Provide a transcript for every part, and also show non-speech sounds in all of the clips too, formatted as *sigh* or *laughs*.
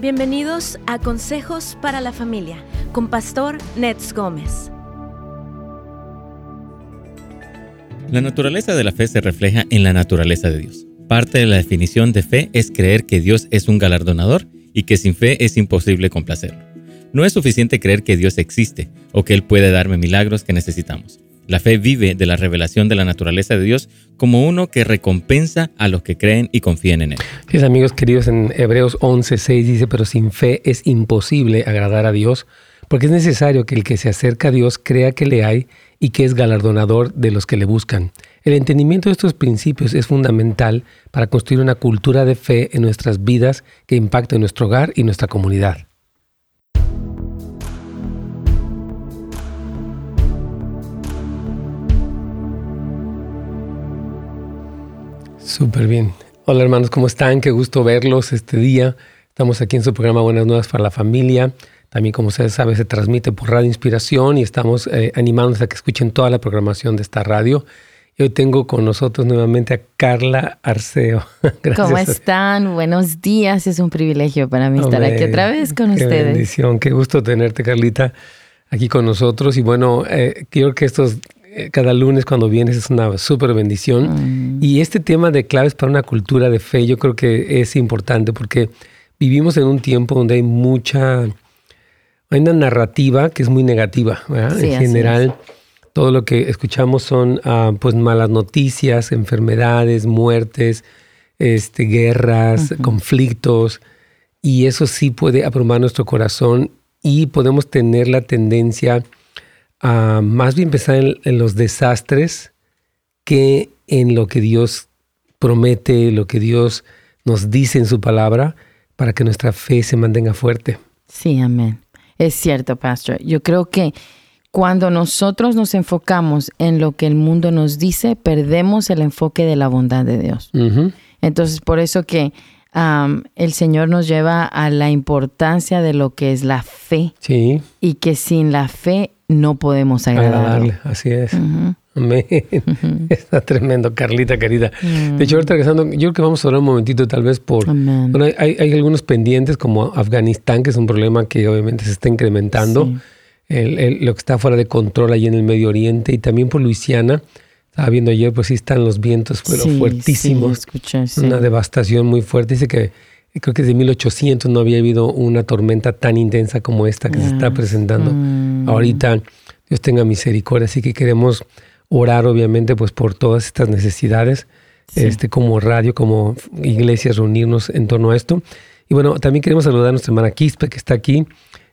Bienvenidos a Consejos para la Familia con Pastor Nets Gómez. La naturaleza de la fe se refleja en la naturaleza de Dios. Parte de la definición de fe es creer que Dios es un galardonador y que sin fe es imposible complacerlo. No es suficiente creer que Dios existe o que Él puede darme milagros que necesitamos. La fe vive de la revelación de la naturaleza de Dios como uno que recompensa a los que creen y confían en Él. Sí, amigos queridos, en Hebreos 11:6 dice, pero sin fe es imposible agradar a Dios, porque es necesario que el que se acerca a Dios crea que le hay y que es galardonador de los que le buscan. El entendimiento de estos principios es fundamental para construir una cultura de fe en nuestras vidas que impacte nuestro hogar y nuestra comunidad. Súper bien. Hola hermanos, ¿cómo están? Qué gusto verlos este día. Estamos aquí en su programa Buenas Nuevas para la Familia. También, como ustedes saben, se transmite por Radio Inspiración y estamos eh, animándonos a que escuchen toda la programación de esta radio. Y hoy tengo con nosotros nuevamente a Carla Arceo. *laughs* ¿Cómo están? Buenos días. Es un privilegio para mí estar aquí otra vez con qué ustedes. Bendición, qué gusto tenerte, Carlita, aquí con nosotros. Y bueno, eh, creo que estos cada lunes cuando vienes es una súper bendición. Mm. Y este tema de claves para una cultura de fe, yo creo que es importante porque vivimos en un tiempo donde hay mucha, hay una narrativa que es muy negativa, en general. Todo lo que escuchamos son ah, pues malas noticias, enfermedades, muertes, este, guerras, conflictos, y eso sí puede abrumar nuestro corazón y podemos tener la tendencia a más bien pensar en, en los desastres que en lo que Dios promete, lo que Dios nos dice en su palabra, para que nuestra fe se mantenga fuerte. Sí, amén. Es cierto, Pastor. Yo creo que cuando nosotros nos enfocamos en lo que el mundo nos dice, perdemos el enfoque de la bondad de Dios. Entonces, por eso que el Señor nos lleva a la importancia de lo que es la fe Sí, y que sin la fe no podemos agradarle. agradarle, así es. Amén. *laughs* Está tremendo, Carlita querida. De hecho, ahorita regresando, yo creo que vamos a hablar un momentito tal vez por... Bueno, hay, hay algunos pendientes como Afganistán, que es un problema que obviamente se está incrementando. Sí. El- el- lo que está fuera de control allí en el Medio Oriente y también por Luisiana. Estaba viendo ayer, pues sí están los vientos pero Sí, fuertísimos. sí, escuché, sí. Una devastación muy fuerte. Dice que creo que desde 1800 no había habido una tormenta tan intensa como esta que se está presentando. Mm. Ahorita Dios tenga misericordia, así que queremos orar obviamente pues por todas estas necesidades, Sí. este como radio, como iglesias, reunirnos en torno a esto. Y bueno, también queremos saludar a nuestra hermana Quispe que está aquí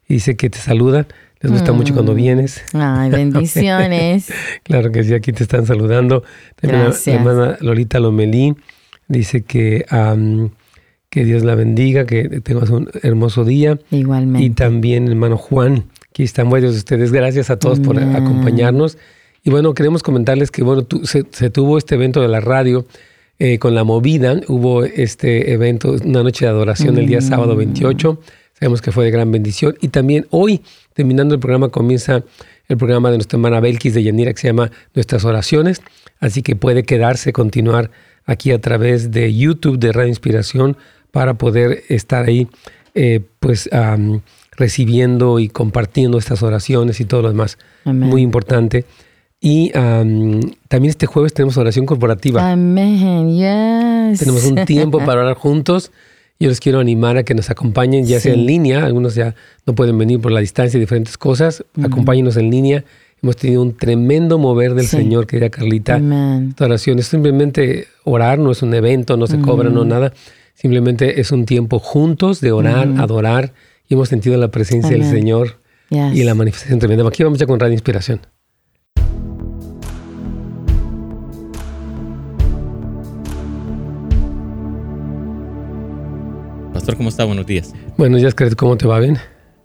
y dice que te saluda. Les gusta mucho cuando Mm. vienes. Ay, *laughs* bendiciones. Claro que sí, aquí te están saludando. También Gracias. la hermana Lolita Lomelí dice que, que Dios la bendiga, que tengas un hermoso día. Igualmente. Y también hermano Juan, aquí están varios de ustedes. Gracias a todos por acompañarnos. Y bueno, queremos comentarles que bueno, tu- se, se tuvo este evento de la radio eh, con la movida. Hubo este evento, una noche de adoración el día sábado 28. Sabemos que fue de gran bendición. Y también hoy, terminando el programa, comienza el programa de nuestra hermana Belkis de Yanira que se llama Nuestras Oraciones. Así que puede quedarse, continuar aquí a través de YouTube de Radio Inspiración para poder estar ahí, eh, pues am, recibiendo y compartiendo estas oraciones y todo lo demás. Amén. Muy importante. Y am, también este jueves tenemos oración corporativa. Amén. Yes. Tenemos un tiempo para orar juntos. Yo les quiero animar a que nos acompañen, ya sea Sí. en línea. Algunos ya no pueden venir por la distancia y diferentes cosas. Acompáñenos en línea. Hemos tenido un tremendo mover del Sí. Señor, querida Carlita. Amén. Esta oración es simplemente orar, no es un evento, no se cobra, no nada. Simplemente es un tiempo juntos de orar, adorar. Y hemos sentido la presencia del. Señor Yes. y la manifestación tremenda. Aquí vamos ya con Radio Inspiración. Pastor, ¿cómo está? Buenos días. Buenos días, Carlita. ¿Cómo te va? ¿Bien?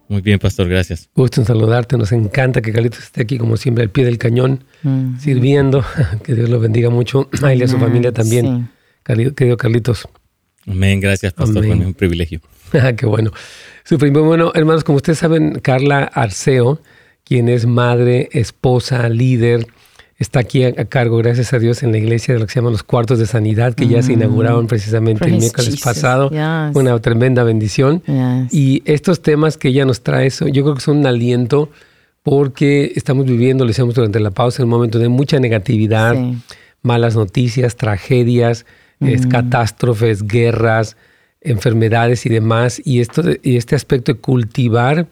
Muy bien, Pastor, gracias. Gusto en saludarte. Nos encanta que Carlitos esté aquí, como siempre, al pie del cañón, Mm. sirviendo. *laughs* Que Dios lo bendiga mucho. *clears throat* A él y a su familia también. Sí. Querido Carlitos. Amén, gracias, Pastor, Amén. es un privilegio. *laughs* Ah, Qué bueno. Bien. Bueno, hermanos, como ustedes saben, Carla Arceo, quien es madre, esposa, líder, está aquí a, cargo, gracias a Dios, en la iglesia de lo que se llaman los cuartos de sanidad, que ya se mm. inauguraron precisamente el miércoles pasado. Una tremenda bendición. Y estos temas que ella nos trae, yo creo que son un aliento porque estamos viviendo, lo decíamos durante la pausa, en un momento de mucha negatividad, malas noticias, tragedias, mm. catástrofes, guerras, enfermedades y demás. Y, esto, y este aspecto de cultivar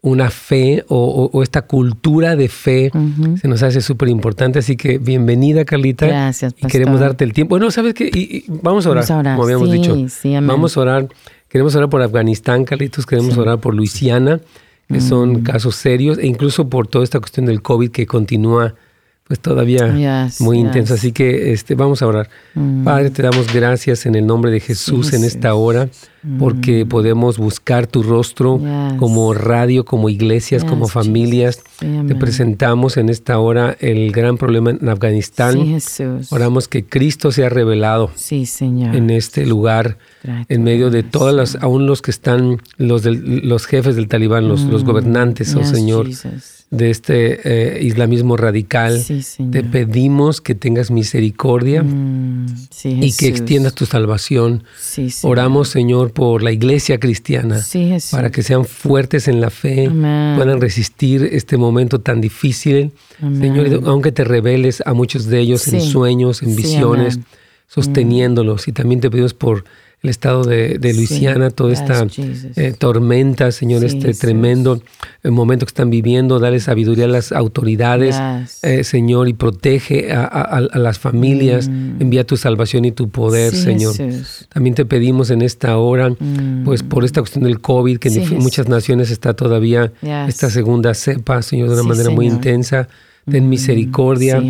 una fe o, esta cultura de fe se nos hace súper importante. Así que bienvenida, Carlita. Gracias, Y queremos darte el tiempo. Bueno, ¿sabes qué? vamos a orar, como habíamos dicho. vamos a orar. Queremos orar por Afganistán, Carlitos. Queremos orar por Luisiana, que son mm. casos serios. E incluso por toda esta cuestión del COVID que continúa pues todavía muy intenso. Así que este, vamos a orar. Mm. Padre, te damos gracias en el nombre de Jesús en esta hora, porque mm. podemos buscar tu rostro como radio, como iglesias, como familias. te presentamos en esta hora el gran problema en Afganistán. Oramos que Cristo sea revelado en este lugar, en medio de todas las, aún los que están, los, los jefes del talibán, los, los mm. gobernantes, oh Señor de este eh, islamismo radical. Te pedimos que tengas misericordia mm, y que extiendas tu salvación. Oramos, Señor, por la iglesia cristiana para que sean fuertes en la fe, puedan resistir este momento tan difícil. Señor, aunque te reveles a muchos de ellos en sueños, en visiones, sosteniéndolos. Y también te pedimos por el estado de, Luisiana, toda esta eh, tormenta, Señor, este tremendo eh, momento que están viviendo. Dale sabiduría a las autoridades, eh, Señor, y protege a, las familias. Mm. Envía tu salvación y tu poder, Señor. También te pedimos en esta hora, pues por esta cuestión del COVID, que en muchas naciones está todavía esta segunda cepa, Señor, de una manera muy intensa ten misericordia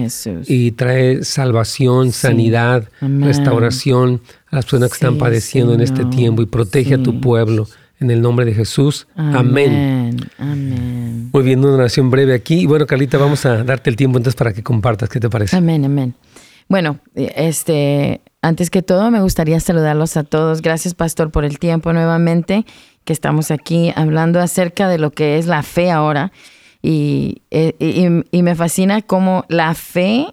y trae salvación, sanidad, restauración a las personas que están padeciendo en este tiempo y protege a tu pueblo. En el nombre de Jesús. Amén. Amén. Muy bien, una oración breve aquí. Y bueno, Carlita, vamos a darte el tiempo entonces para que compartas. ¿Qué te parece? Amén, amén. Bueno, este, antes que todo, me gustaría saludarlos a todos. Gracias, Pastor, por el tiempo nuevamente que estamos aquí hablando acerca de lo que es la fe ahora. Eh, y, y, me fascina cómo la fe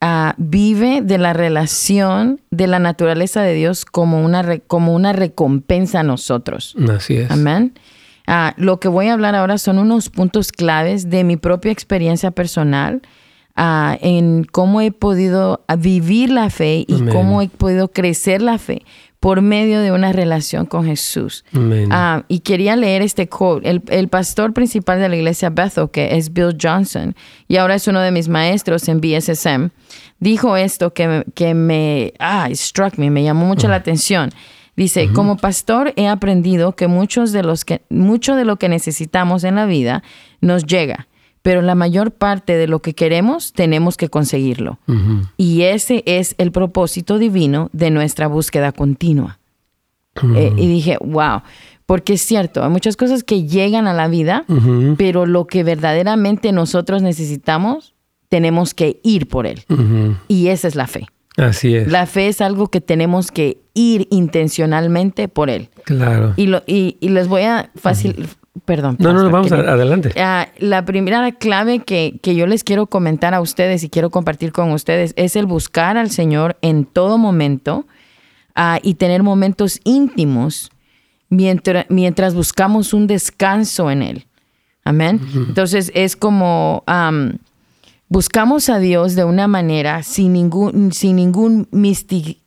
ah, vive de la relación de la naturaleza de Dios como una, como una recompensa a nosotros. Así es. Amén. Ah, lo que voy a hablar ahora son unos puntos claves de mi propia experiencia personal ah, en cómo he podido vivir la fe y cómo he podido crecer la fe por medio de una relación con Jesús. Ah, y quería leer este quote. El, pastor principal de la iglesia Bethel, que es Bill Johnson, y ahora es uno de mis maestros en BSSM, dijo esto que, que me, ah, struck me, me llamó mucho la mm. atención. Dice, como pastor he aprendido que muchos de los que, mucho de lo que necesitamos en la vida nos llega pero la mayor parte de lo que queremos tenemos que conseguirlo. Y ese es el propósito divino de nuestra búsqueda continua. Eh, y dije, wow, porque es cierto, hay muchas cosas que llegan a la vida, pero lo que verdaderamente nosotros necesitamos, tenemos que ir por él. Y esa es la fe. Así es. La fe es algo que tenemos que ir intencionalmente por él. Claro. Y, lo, y, les voy a fácil, Perdón. No, no, vamos adelante. Ah, la primera clave que, yo les quiero comentar a ustedes y quiero compartir con ustedes es el buscar al Señor en todo momento ah, y tener momentos íntimos mientras, mientras buscamos un descanso en Él. Amén. Entonces es como buscamos a Dios de una manera sin ningún, sin ningún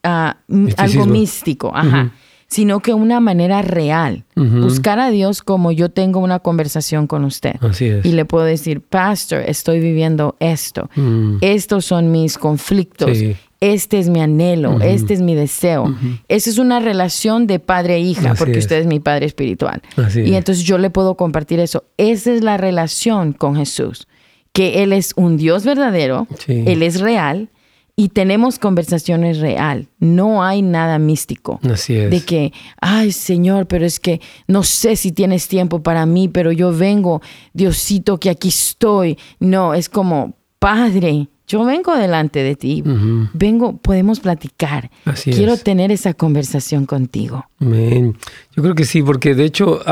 ah, algo místico. Ajá sino que una manera real. Buscar a Dios como yo tengo una conversación con usted. Así es. Y le puedo decir, Pastor, estoy viviendo esto. Mm. Estos son mis conflictos. Este es mi anhelo, este es mi deseo. Esa es una relación de padre e hija, porque usted es mi padre espiritual. y entonces yo le puedo compartir eso. Esa es la relación con Jesús, que Él es un Dios verdadero, Él es real, y tenemos conversaciones real. No hay nada místico. Así es. De que, ay Señor, pero es que no sé si tienes tiempo para mí, pero yo vengo, Diosito, que aquí estoy. No, es como, Padre, yo vengo delante de ti. Vengo, podemos platicar. Así Quiero tener esa conversación contigo. Amén. Yo creo que sí, porque de hecho,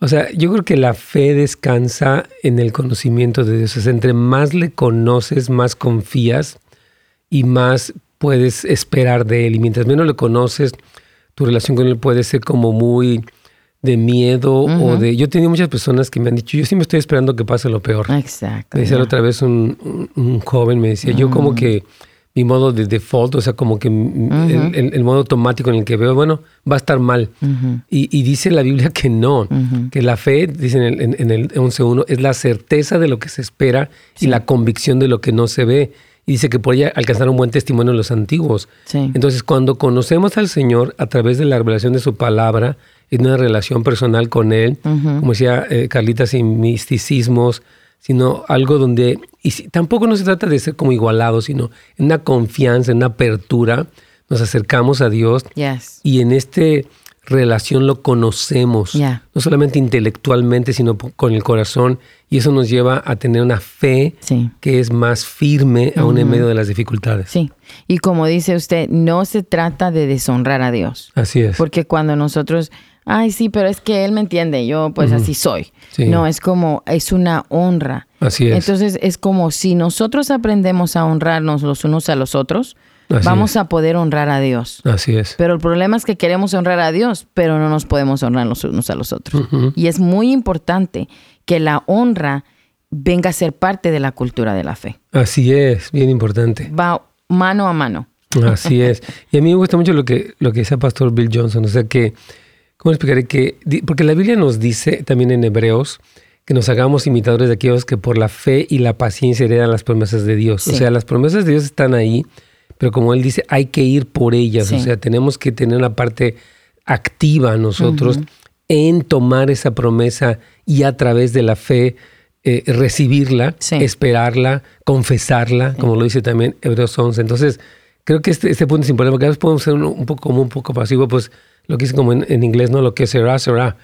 O sea, yo creo que la fe descansa en el conocimiento de Dios. O sea, entre más le conoces, más confías y más puedes esperar de Él. Y mientras menos le conoces, tu relación con Él puede ser como muy de miedo o de... Yo he tenido muchas personas que me han dicho, yo sí me estoy esperando que pase lo peor. Exacto. Me decía la otra vez un, un, joven, me decía, yo como que mi modo de default, o sea, como que el, modo automático en el que veo, bueno, va a estar mal. y, dice la Biblia que no, que la fe, dice en el, en el 11.1, es la certeza de lo que se espera y la convicción de lo que no se ve. Y dice que por ella alcanzar un buen testimonio en los antiguos. Entonces, cuando conocemos al Señor a través de la revelación de su palabra, en una relación personal con Él, como decía eh, Carlita, sin misticismos, sino algo donde, y tampoco no se trata de ser como igualados, sino en una confianza, en una apertura, nos acercamos a Dios y en esta relación lo conocemos, no solamente intelectualmente, sino con el corazón, y eso nos lleva a tener una fe que es más firme aún en medio de las dificultades. Sí, y como dice usted, no se trata de deshonrar a Dios. Así es. Porque cuando nosotros ay, sí, pero es que él me entiende, yo pues así soy. No, es como, es una honra. Así es. Entonces es como si nosotros aprendemos a honrarnos los unos a los otros, vamos a poder honrar a Dios. Así es. Pero el problema es que queremos honrar a Dios, pero no nos podemos honrar los unos a los otros. Y es muy importante que la honra venga a ser parte de la cultura de la fe. Así es, bien importante. Va mano a mano. Así *laughs* es. Y a mí me gusta mucho lo que, lo que dice el pastor Bill Johnson, o sea que ¿Cómo explicaré que? Porque la Biblia nos dice también en Hebreos que nos hagamos imitadores de aquellos que por la fe y la paciencia heredan las promesas de Dios. O sea, las promesas de Dios están ahí, pero como Él dice, hay que ir por ellas. O sea, tenemos que tener una parte activa nosotros en tomar esa promesa y a través de la fe eh, recibirla, esperarla, confesarla, como lo dice también Hebreos 11. Entonces, creo que este, este punto es importante, porque a veces podemos ser un, poco como un poco pasivo, pues lo que dice como en, inglés, ¿no? Lo que será, será.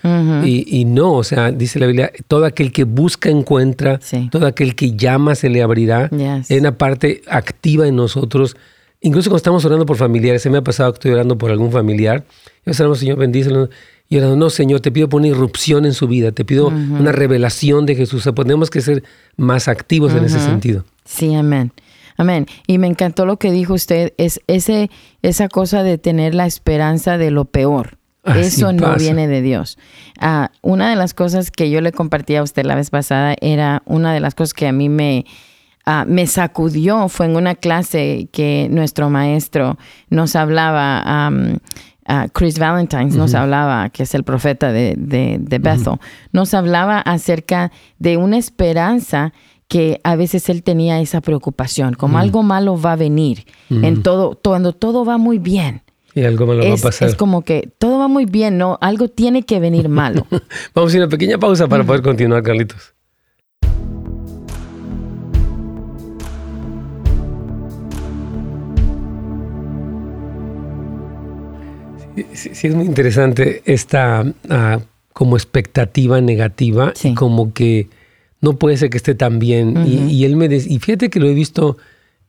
y, no, o sea, dice la Biblia, todo aquel que busca encuentra, todo aquel que llama se le abrirá. Es una parte activa en nosotros. Incluso cuando estamos orando por familiares, se me ha pasado que estoy orando por algún familiar, y oramos, Señor, bendícelo. Y orando, no, Señor, te pido por una irrupción en su vida, te pido una revelación de Jesús. O sea, tenemos que ser más activos en ese sentido. Sí, amén. Amén. Y me encantó lo que dijo usted, es ese, esa cosa de tener la esperanza de lo peor. Eso no viene de Dios. Ah, una de las cosas que yo le compartí a usted la vez pasada era una de las cosas que a mí me, ah, me sacudió. Fue en una clase que nuestro maestro nos hablaba. Chris Valentine nos hablaba, que es el profeta de, de, Bethel, nos hablaba acerca de una esperanza que a veces él tenía esa preocupación, como algo malo va a venir, en todo, cuando todo va muy bien. Y algo malo va a pasar. Es como que todo va muy bien, ¿no? Algo tiene que venir malo. *laughs* Vamos a ir a una pequeña pausa para poder continuar, Carlitos. Sí, es muy interesante esta ah, como expectativa negativa y como que no puede ser que esté tan bien. y, él me y fíjate que lo he visto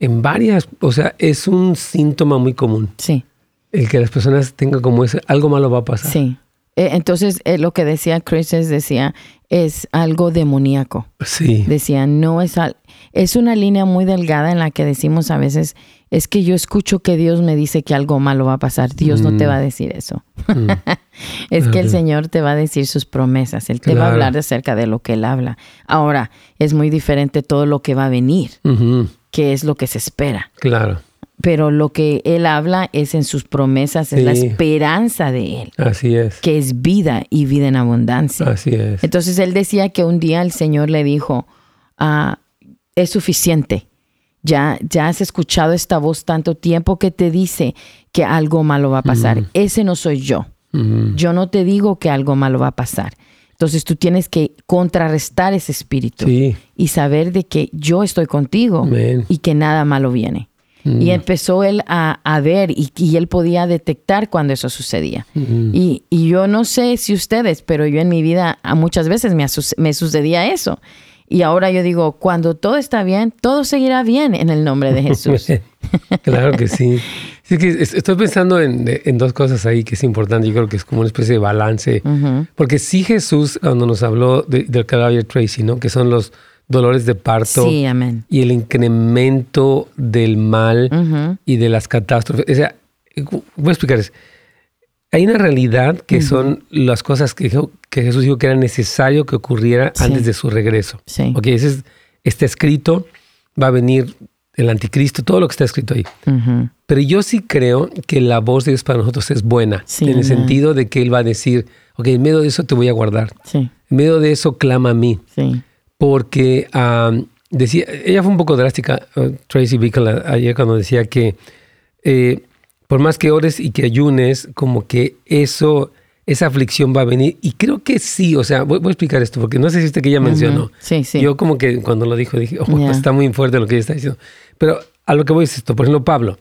en varias, o sea, es un síntoma muy común. Sí. El que las personas tengan como ese, algo malo va a pasar. Sí. Eh, entonces, eh, lo que decía Chris es, decía, es algo demoníaco. Sí. Decía, no es, es una línea muy delgada en la que decimos a veces, es que yo escucho que Dios me dice que algo malo va a pasar. Dios no te mm. va a decir eso. Mm. *laughs* es que el Señor te va a decir sus promesas. Él te va a hablar acerca de lo que Él habla. Ahora, es muy diferente todo lo que va a venir, que es lo que se espera. Claro. Pero lo que Él habla es en sus promesas, es la esperanza de Él. Así es. Que es vida y vida en abundancia. Así es. Entonces Él decía que un día el Señor le dijo, ah, es suficiente ya, ya has escuchado esta voz tanto tiempo que te dice que algo malo va a pasar. Ese no soy yo. Yo no te digo que algo malo va a pasar. Entonces tú tienes que contrarrestar ese espíritu y saber de que yo estoy contigo y que nada malo viene. Y empezó él a, ver y, él podía detectar cuando eso sucedía. y, y, yo no sé si ustedes, pero yo en mi vida muchas veces me, me sucedía eso Y ahora yo digo, cuando todo está bien, todo seguirá bien en el nombre de Jesús. *laughs* claro que sí. estoy pensando en, dos cosas ahí que es importante. Yo creo que es como una especie de balance. Porque sí Jesús, cuando nos habló del cadáver Tracy, ¿no? que son los dolores de parto y el incremento del mal y de las catástrofes. O sea, voy a explicarles. Hay una realidad que son las cosas que, que, Jesús dijo que era necesario que ocurriera antes de su regreso. Sí. Ok, ese es, está escrito, va a venir el anticristo, todo lo que está escrito ahí. Pero yo sí creo que la voz de Dios para nosotros es buena, en el sentido de que Él va a decir, ok, en medio de eso te voy a guardar. En medio de eso clama a mí. Porque decía, ella fue un poco drástica, uh, Tracy Bickle, ayer cuando decía que eh, por más que ores y que ayunes, como que eso, esa aflicción va a venir. Y creo que sí, o sea, voy, a explicar esto, porque no sé si este que ella mencionó. Sí, sí. Yo como que cuando lo dijo dije, oh, está muy fuerte lo que ella está diciendo. Pero a lo que voy es esto, por ejemplo, Pablo,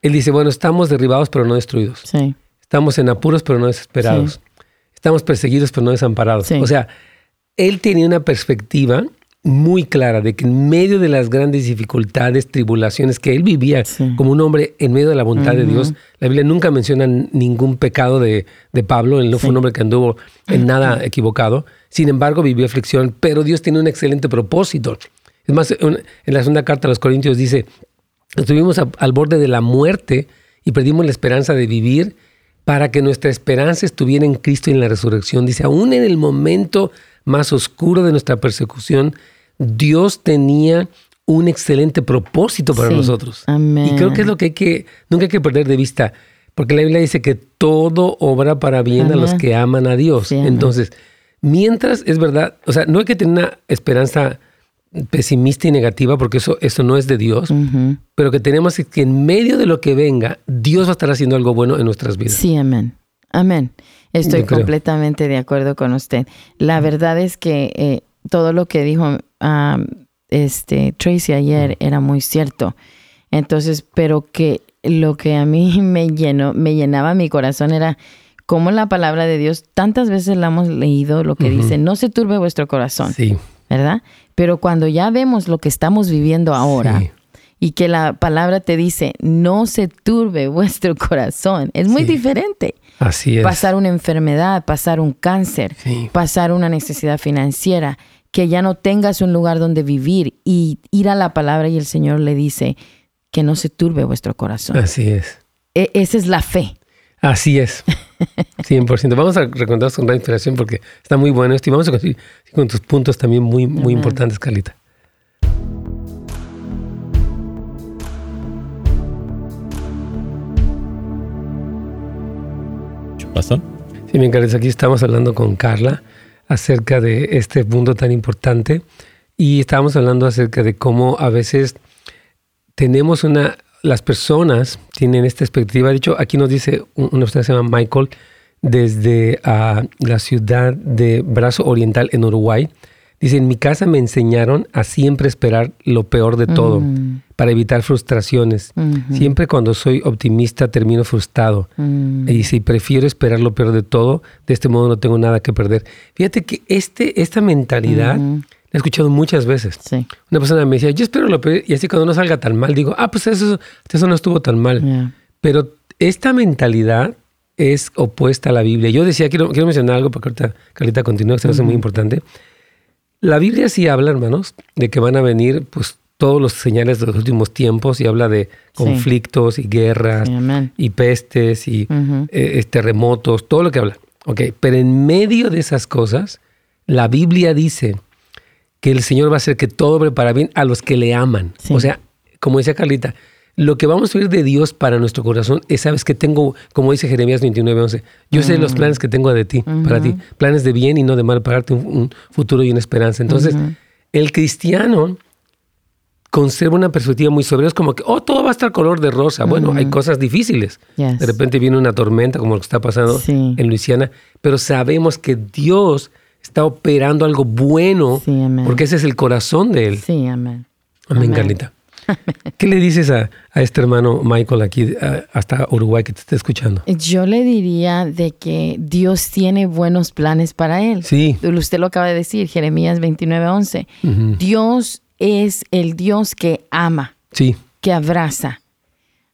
él dice, bueno, estamos derribados pero no destruidos. Sí. Estamos en apuros pero no desesperados. Estamos perseguidos pero no desamparados. O sea, él tenía una perspectiva muy clara de que en medio de las grandes dificultades, tribulaciones que él vivía como un hombre en medio de la voluntad de Dios, la Biblia nunca menciona ningún pecado de, Pablo, él no fue un hombre que anduvo en nada equivocado, sin embargo vivió aflicción, pero Dios tiene un excelente propósito. Es más, en la segunda carta a los Corintios dice, estuvimos al borde de la muerte y perdimos la esperanza de vivir para que nuestra esperanza estuviera en Cristo y en la resurrección. Dice, aún en el momento más oscuro de nuestra persecución, Dios tenía un excelente propósito para nosotros. Y creo que es lo que hay que, nunca hay que perder de vista, porque la Biblia dice que todo obra para bien a los que aman a Dios. Entonces, mientras es verdad, o sea, no hay que tener una esperanza pesimista y negativa, porque eso, eso no es de Dios, pero que tenemos que en medio de lo que venga, Dios va a estar haciendo algo bueno en nuestras vidas. Sí, amén. Amén. Estoy completamente de acuerdo con usted. La verdad es que eh, todo lo que dijo este, Tracy ayer era muy cierto. Entonces, pero que lo que a mí *laughs* me llenó, me llenaba mi corazón era como la palabra de Dios, tantas veces la hemos leído, lo que dice, no se turbe vuestro corazón. Sí. ¿Verdad? Pero cuando ya vemos lo que estamos viviendo ahora, y que la palabra te dice, no se turbe vuestro corazón. Es muy diferente. Así es. Pasar una enfermedad, pasar un cáncer, pasar una necesidad financiera, que ya no tengas un lugar donde vivir y ir a la palabra y el Señor le dice que no se turbe vuestro corazón. Así es. E, esa es la fe. Así es. 100%. Vamos a recontar con gran inspiración porque está muy bueno esto y vamos a continuar con tus puntos también muy, muy importantes, Carlita. pasó? Sí, bien, Carlos, aquí estamos hablando con Carla acerca de este punto tan importante y estábamos hablando acerca de cómo a veces tenemos una, las personas tienen esta perspectiva. De hecho, aquí nos dice una persona que se llama Michael desde ah, la ciudad de Brazo Oriental en Uruguay. Dice, en mi casa me enseñaron a siempre esperar lo peor de todo mm. para evitar frustraciones. Siempre cuando soy optimista termino frustrado. Mm. Y dice, prefiero esperar lo peor de todo, de este modo no tengo nada que perder. Fíjate que este, esta mentalidad la he escuchado muchas veces. Una persona me decía, yo espero lo peor, y así cuando no salga tan mal, digo, ah, pues eso, eso no estuvo tan mal. Pero esta mentalidad es opuesta a la Biblia. Yo decía, quiero, quiero mencionar algo porque ahorita Carlita continúa, que se me hace muy importante. La Biblia sí habla, hermanos, de que van a venir pues todos los señales de los últimos tiempos y habla de conflictos y guerras y pestes y eh, terremotos, todo lo que habla. Ok, pero en medio de esas cosas, la Biblia dice que el Señor va a hacer que todo prepara bien a los que le aman. O sea, como decía Carlita, lo que vamos a oír de Dios para nuestro corazón es, sabes que tengo, como dice Jeremías 29, 11, yo sé los planes que tengo de ti, para ti, planes de bien y no de mal, para darte un, futuro y una esperanza. Entonces, el cristiano conserva una perspectiva muy sobre Es como que, oh, todo va a estar color de rosa. Bueno, hay cosas difíciles. De repente viene una tormenta, como lo que está pasando en Luisiana, pero sabemos que Dios está operando algo bueno, porque ese es el corazón de Él. Sí, amén. Amén, Carlita. ¿Qué le dices a, este hermano Michael aquí hasta Uruguay que te está escuchando? Yo le diría de que Dios tiene buenos planes para él. Sí. Usted lo acaba de decir, Jeremías 29, 11. Dios es el Dios que ama, sí. que abraza.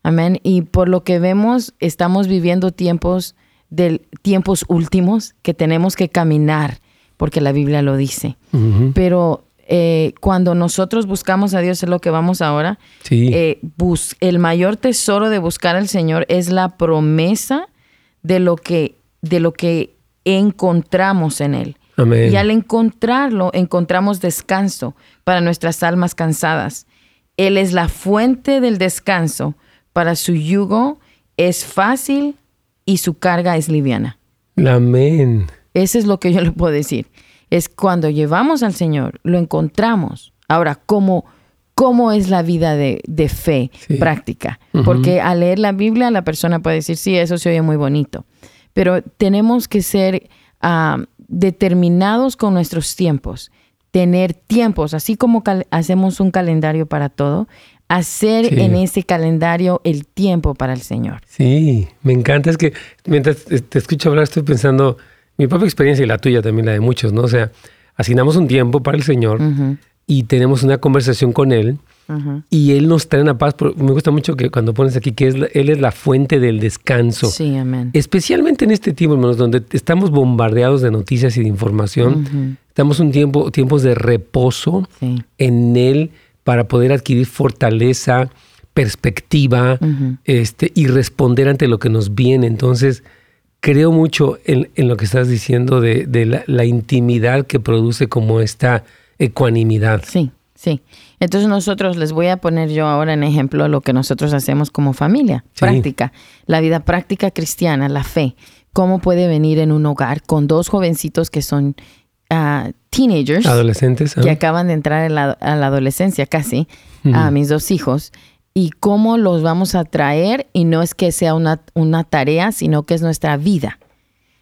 Amén. Y por lo que vemos, estamos viviendo tiempos de tiempos últimos que tenemos que caminar, porque la Biblia lo dice. Pero eh, cuando nosotros buscamos a Dios, es lo que vamos ahora, eh, el mayor tesoro de buscar al Señor es la promesa de lo que, de lo que encontramos en Él. Y al encontrarlo, encontramos descanso para nuestras almas cansadas. Él es la fuente del descanso. Para su yugo es fácil y su carga es liviana. Amén. Eso es lo que yo le puedo decir es cuando llevamos al Señor, lo encontramos. Ahora, ¿cómo, cómo es la vida de, fe práctica? Porque al leer la Biblia la persona puede decir, sí, eso se oye muy bonito, pero tenemos que ser ah, determinados con nuestros tiempos, tener tiempos, así como hacemos un calendario para todo, hacer en ese calendario el tiempo para el Señor. Sí, me encanta, es que mientras te escucho hablar estoy pensando mi propia experiencia y la tuya también, la de muchos, ¿no? O sea, asignamos un tiempo para el Señor y tenemos una conversación con Él y Él nos trae una paz. Me gusta mucho que cuando pones aquí que Él es la fuente del descanso. Sí, amén. Especialmente en este tiempo, hermanos, donde estamos bombardeados de noticias y de información, estamos un tiempo, tiempos de reposo en Él para poder adquirir fortaleza, perspectiva este, y responder ante lo que nos viene. Entonces, creo mucho en, lo que estás diciendo de, la, intimidad que produce como esta ecuanimidad. Sí, sí. Entonces nosotros les voy a poner yo ahora en ejemplo lo que nosotros hacemos como familia, práctica, la vida práctica cristiana, la fe. ¿Cómo puede venir en un hogar con dos jovencitos que son uh, teenagers? Adolescentes. Que acaban de entrar a la, adolescencia casi, a mis dos hijos y cómo los vamos a traer y no es que sea una, una tarea, sino que es nuestra vida.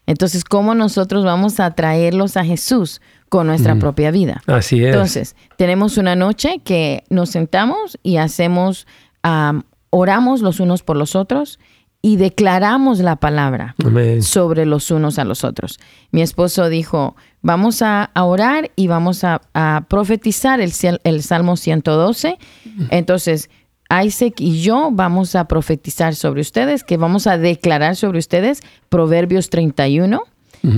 Entonces, ¿cómo nosotros vamos a traerlos a Jesús con nuestra propia vida? Así es. Entonces, tenemos una noche que nos sentamos y hacemos, oramos los unos por los otros y declaramos la palabra sobre los unos a los otros. Mi esposo dijo, vamos a, orar y vamos a, profetizar el, el Salmo 112. Entonces, Isaac y yo vamos a profetizar sobre ustedes, que vamos a declarar sobre ustedes Proverbios 31.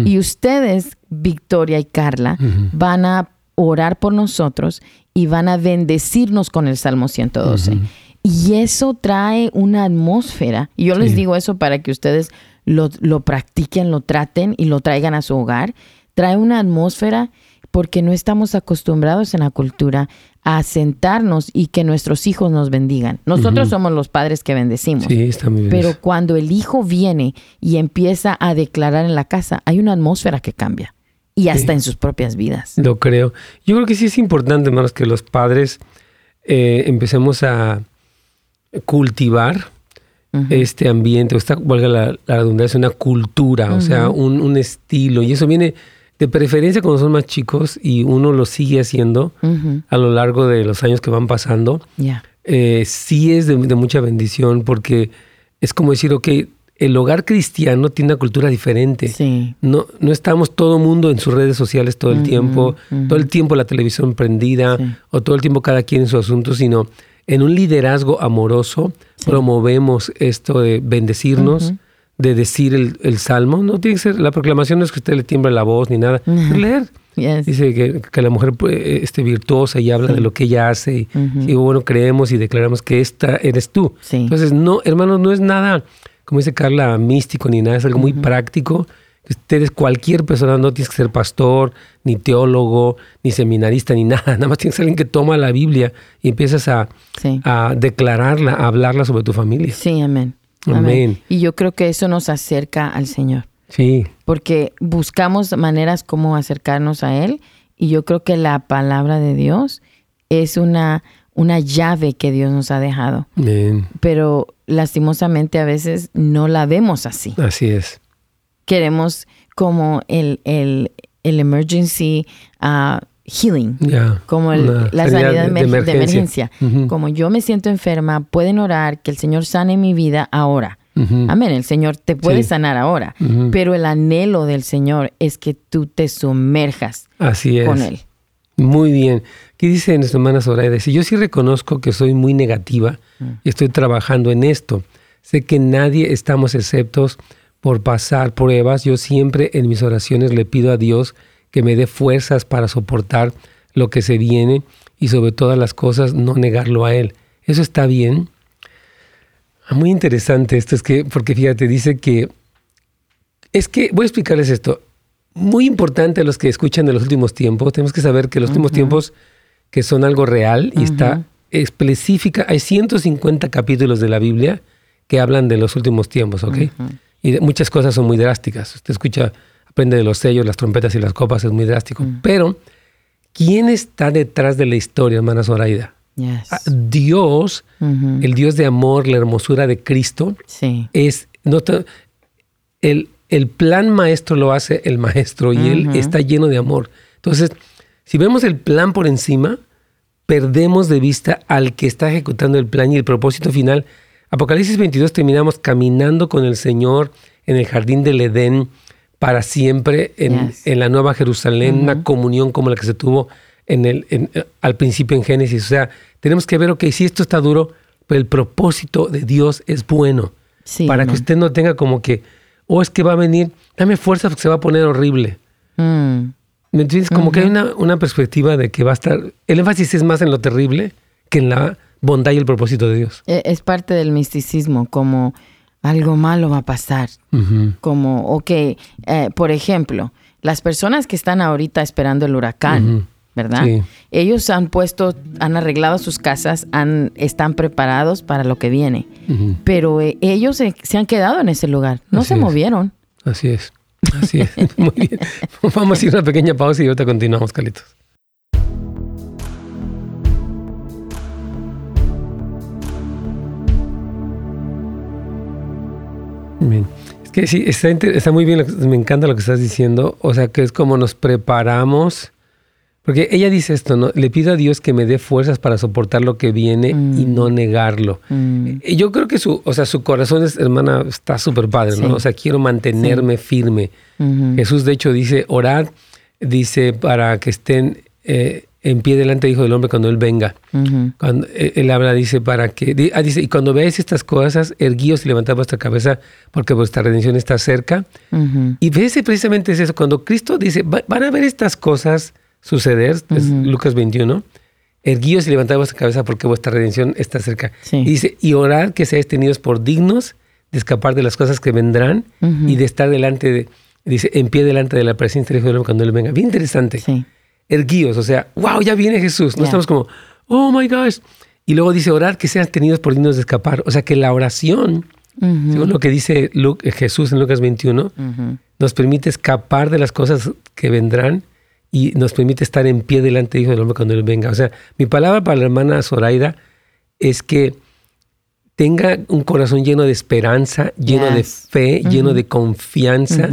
Y ustedes, Victoria y Carla, van a orar por nosotros y van a bendecirnos con el Salmo 112. Y eso trae una atmósfera. Y yo les digo eso para que ustedes lo, lo practiquen, lo traten y lo traigan a su hogar. Trae una atmósfera porque no estamos acostumbrados en la cultura a sentarnos y que nuestros hijos nos bendigan. Nosotros somos los padres que bendecimos. Sí, está muy bien. Pero cuando el hijo viene y empieza a declarar en la casa, hay una atmósfera que cambia. Y hasta en sus propias vidas. Lo creo. Yo creo que sí es importante, hermanos, que los padres eh, empecemos a cultivar este ambiente, o esta, valga la, redundancia, una cultura, o sea, un, un estilo. Y eso viene de preferencia cuando son más chicos y uno lo sigue haciendo a lo largo de los años que van pasando, eh, sí es de, mucha bendición porque es como decir, ok, el hogar cristiano tiene una cultura diferente. No, no estamos todo mundo en sus redes sociales todo el tiempo, todo el tiempo la televisión prendida o todo el tiempo cada quien en su asunto, sino en un liderazgo amoroso promovemos esto de bendecirnos de decir el, salmo. No tiene que ser, la proclamación no es que usted le tiemble la voz ni nada, es leer. Dice que, la mujer pues, esté virtuosa y habla de lo que ella hace. Y, bueno, creemos y declaramos que esta eres tú. Entonces, no, hermanos, no es nada, como dice Carla, místico ni nada, es algo muy práctico. Ustedes, cualquier persona, no tienes que ser pastor, ni teólogo, ni seminarista, ni nada. Nada más tienes que ser alguien que toma la Biblia y empiezas a, a declararla, a hablarla sobre tu familia. Sí, amén. Amén. Y yo creo que eso nos acerca al Señor. Sí. Porque buscamos maneras como acercarnos a Él y yo creo que la palabra de Dios es una, una llave que Dios nos ha dejado. Amén. Pero lastimosamente a veces no la vemos así. Así es. Queremos como el, el, el emergency uh, healing, como la sanidad de, emergencia. Como yo me siento enferma, pueden orar que el Señor sane mi vida ahora. Amén, el Señor te puede sanar ahora, pero el anhelo del Señor es que tú te sumerjas Así con Él. Muy bien. ¿Qué dice nuestra hermana Zoraida? Si yo sí reconozco que soy muy negativa mm. y estoy trabajando en esto, sé que nadie estamos exceptos por pasar pruebas. Yo siempre en mis oraciones le pido a Dios que me dé fuerzas para soportar lo que se viene y sobre todas las cosas no negarlo a Él. ¿Eso está bien? Ah, muy interesante esto, es que, porque fíjate, dice que, es que, voy a explicarles esto, muy importante a los que escuchan de los últimos tiempos, tenemos que saber que los últimos tiempos que son algo real y está específica, hay 150 capítulos de la Biblia que hablan de los últimos tiempos, ¿ok? Y muchas cosas son muy drásticas. Usted escucha, aprende de los sellos, las trompetas y las copas, es muy drástico. Pero, ¿quién está detrás de la historia, hermana Zoraida? Ah, Dios, el Dios de amor, la hermosura de Cristo, es no el, el plan maestro lo hace el maestro y él está lleno de amor. Entonces, si vemos el plan por encima, perdemos de vista al que está ejecutando el plan y el propósito final. Apocalipsis 22 terminamos caminando con el Señor en el jardín del Edén para siempre, en, la Nueva Jerusalén, una comunión como la que se tuvo en el, eh, al principio en Génesis. O sea, tenemos que ver, ok, si esto está duro, pero el propósito de Dios es bueno. para que usted no tenga como que, o oh, es que va a venir, dame fuerza porque se va a poner horrible. Mm. ¿Me entiendes? Como que hay una, una, perspectiva de que va a estar, el énfasis es más en lo terrible que en la bondad y el propósito de Dios. E, es parte del misticismo, como algo malo va a pasar. Como, ok, eh, por ejemplo, las personas que están ahorita esperando el huracán, ¿verdad? Ellos han puesto, han arreglado sus casas, han, están preparados para lo que viene. Pero eh, ellos se, han quedado en ese lugar, no se movieron. Así es. Así es. *laughs* Muy bien. *laughs* Vamos a ir a una pequeña pausa y ahorita continuamos, Calitos. Bien. Es que sí, está, está muy bien, me encanta lo que estás diciendo. O sea, que es como nos preparamos porque ella dice esto, ¿no? Le pido a Dios que me dé fuerzas para soportar lo que viene y mm. no negarlo. Mm. Yo creo que su, o sea, su corazón es, hermana, está súper padre, ¿no? O sea, quiero mantenerme firme. Jesús, de hecho, dice, orad, dice, para que estén eh, en pie delante del Hijo del Hombre cuando Él venga. Cuando eh, Él habla, dice, para que, ah, dice, y cuando veáis estas cosas, erguíos y levantad vuestra cabeza, porque vuestra redención está cerca. Y ves precisamente es eso, cuando Cristo dice, van a ver estas cosas suceder, es Lucas 21, erguíos y levantad vuestra cabeza porque vuestra redención está cerca. Y dice, y orar que seáis tenidos por dignos de escapar de las cosas que vendrán y de estar delante de, dice, en pie delante de la presencia del Hijo del Hombre cuando Él venga. Bien interesante. Erguíos, o sea, wow, ya viene Jesús. No estamos como, oh my gosh. Y luego dice, orar que sean tenidos por dignos de escapar. O sea, que la oración, según lo que dice Jesús en Lucas 21, nos permite escapar de las cosas que vendrán y nos permite estar en pie delante del Hijo del Hombre cuando Él venga. O sea, mi palabra para la hermana Zoraida es que tenga un corazón lleno de esperanza, lleno de fe, lleno de confianza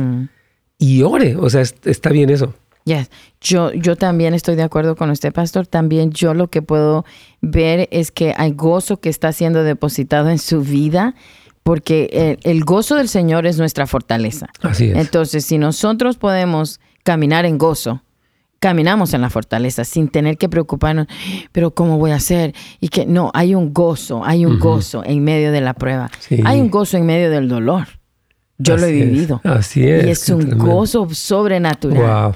y ore. O sea, está bien eso. Yes. Yo, yo también estoy de acuerdo con usted, pastor. También yo lo que puedo ver es que hay gozo que está siendo depositado en su vida porque el, el gozo del Señor es nuestra fortaleza. Así es. Entonces, si nosotros podemos caminar en gozo, caminamos en la fortaleza sin tener que preocuparnos, pero ¿cómo voy a hacer? Y que no, hay un gozo, hay un gozo en medio de la prueba. Hay un gozo en medio del dolor. Yo lo he vivido. Así es. Y es un gozo sobrenatural. Wow.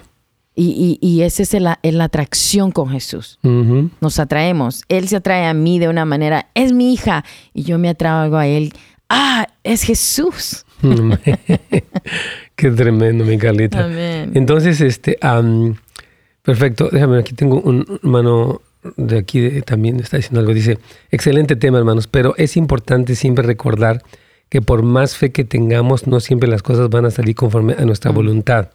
Y, y, esa es la, es la atracción con Jesús. Nos atraemos. Él se atrae a mí de una manera, es mi hija. Y yo me atraigo a Él. Ah, es Jesús. *laughs* Qué tremendo, mi Carlita. Amén. Entonces, este, Perfecto, déjame, aquí tengo un hermano de aquí también está diciendo algo, dice, excelente tema hermanos, pero es importante siempre recordar que por más fe que tengamos, no siempre las cosas van a salir conforme a nuestra voluntad.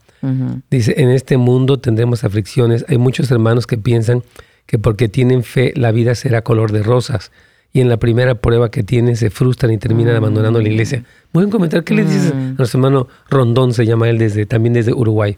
Dice, en este mundo tendremos aflicciones. Hay muchos hermanos que piensan que porque tienen fe la vida será color de rosas. y en la primera prueba que tienen se frustran y terminan abandonando la iglesia. Voy a comentar qué le dices a nuestro hermano Rondón, se llama él desde también desde Uruguay.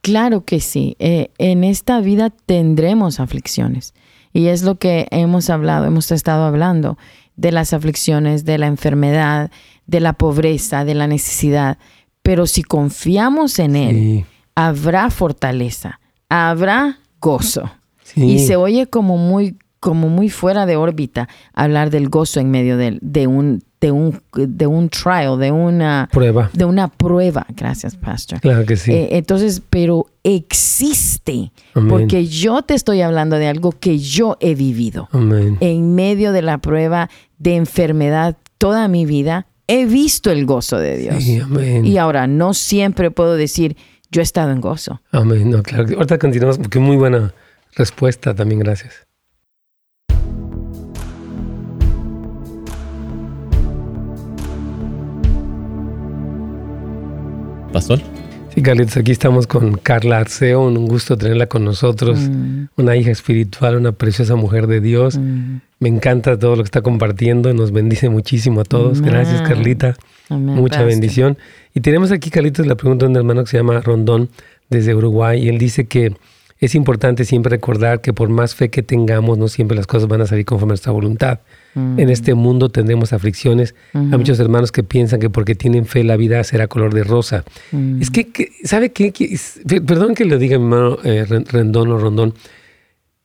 Claro que sí. Eh, en esta vida tendremos aflicciones y es lo que hemos hablado, hemos estado hablando de las aflicciones, de la enfermedad, de la pobreza, de la necesidad. Pero si confiamos en Él, habrá fortaleza, habrá gozo. Y se oye como muy, como muy fuera de órbita hablar del gozo en medio de, de un de un, de un trial, de una prueba. De una prueba. Gracias, Pastor. Claro que sí. Eh, entonces, pero existe. Porque yo te estoy hablando de algo que yo he vivido. Amén. En medio de la prueba de enfermedad toda mi vida, he visto el gozo de Dios. Sí, amén. Y ahora no siempre puedo decir, yo he estado en gozo. Amén. No, claro. Ahorita continuamos porque muy buena respuesta también. Gracias. Pastor. Sí, Carlitos, aquí estamos con Carla Arceo, un gusto tenerla con nosotros, Mm. una hija espiritual, una preciosa mujer de Dios. Mm. Me encanta todo lo que está compartiendo, nos bendice muchísimo a todos. Gracias. Carlita. Amén, Mucha Pastor. bendición. Y tenemos aquí, Carlitos, la pregunta de un hermano que se llama Rondón, desde Uruguay, y él dice que es importante siempre recordar que por más fe que tengamos, no siempre las cosas van a salir conforme a nuestra voluntad. Mm. En este mundo tendremos aflicciones. Hay muchos hermanos que piensan que porque tienen fe la vida será color de rosa. Mm. Es que, que- ¿sabe qué? Que perdón que lo diga mi hermano eh, Ren- Rendón o Rondón.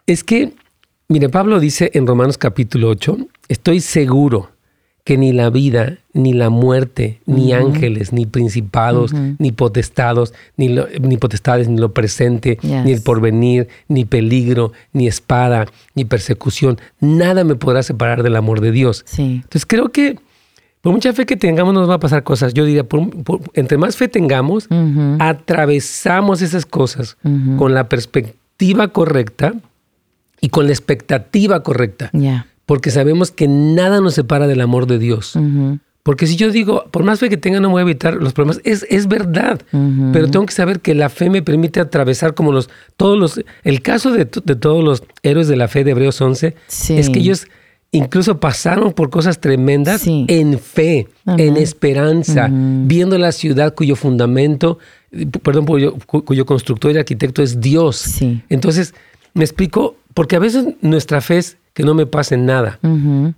Es que, mire, Pablo dice en Romanos capítulo 8, estoy seguro que ni la vida, ni la muerte, ni ángeles, ni principados, ni potestados, ni, lo- ni potestades, ni lo presente, Yes. ni el porvenir, ni peligro, ni espada, ni persecución, nada me podrá separar del amor de Dios. Sí. Entonces creo que por mucha fe que tengamos nos va a pasar cosas. Yo diría, por- por- entre más fe tengamos, atravesamos esas cosas con la perspectiva correcta y con la expectativa correcta. Ya. Porque sabemos que nada nos separa del amor de Dios. Porque si yo digo, por más fe que tenga, no me voy a evitar los problemas, es, es verdad. Pero tengo que saber que la fe me permite atravesar como los, todos los, el caso de, de todos los héroes de la fe de Hebreos 11, Sí. es que ellos incluso pasaron por cosas tremendas Sí. en fe, Amén. en esperanza, viendo la ciudad cuyo fundamento, perdón, cuyo, cu- cuyo constructor y arquitecto es Dios. Sí. Entonces, me explico, porque a veces nuestra fe es que no me pase nada.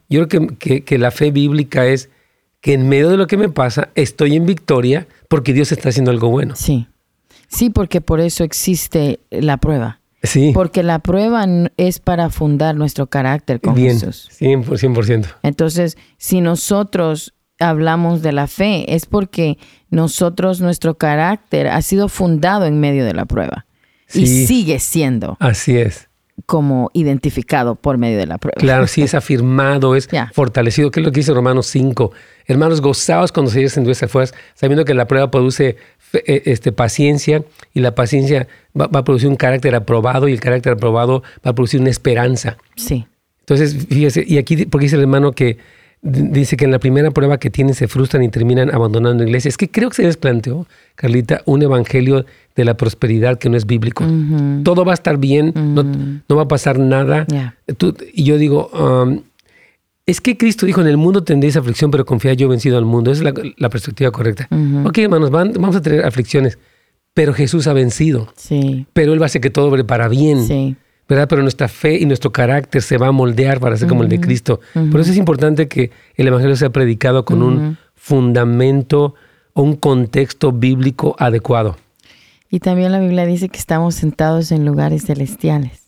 Yo creo que, que- que la fe bíblica es que en medio de lo que me pasa estoy en victoria porque Dios está haciendo algo bueno. Sí. Sí, porque por eso existe la prueba. Sí, Porque la prueba es para fundar nuestro carácter con bien, Jesús. 100%. 100%. Entonces, si nosotros hablamos de la fe, es porque nosotros, nuestro carácter ha sido fundado en medio de la prueba. Y sigue siendo Así es. como identificado por medio de la prueba. Claro, *laughs* sí es afirmado, es fortalecido, que es lo que dice Romanos 5. Hermanos, gozaos cuando se en vuestras fuerzas, sabiendo que la prueba produce eh, este, paciencia y la paciencia va, va a producir un carácter aprobado y el carácter aprobado va a producir una esperanza. Sí. Entonces, fíjese, y aquí, porque dice el hermano que dice que en la primera prueba que tienen se frustran y terminan abandonando la iglesia. Es que creo que se les planteó, Carlita, un evangelio de la prosperidad que no es bíblico. Todo va a estar bien, no, no va a pasar nada. Tú- y yo digo, um, es que Cristo dijo, en el mundo tendréis aflicción, pero confiad, yo he vencido al mundo. Esa es la, la perspectiva correcta. Ok, hermanos, van- vamos a tener aflicciones, pero Jesús ha vencido. Sí. Pero Él va a hacer que todo para bien. Sí. ¿Verdad? Pero nuestra fe y nuestro carácter se va a moldear para ser como el de Cristo. Por eso es importante que el Evangelio sea predicado con un fundamento o un contexto bíblico adecuado. Y también la Biblia dice que estamos sentados en lugares celestiales.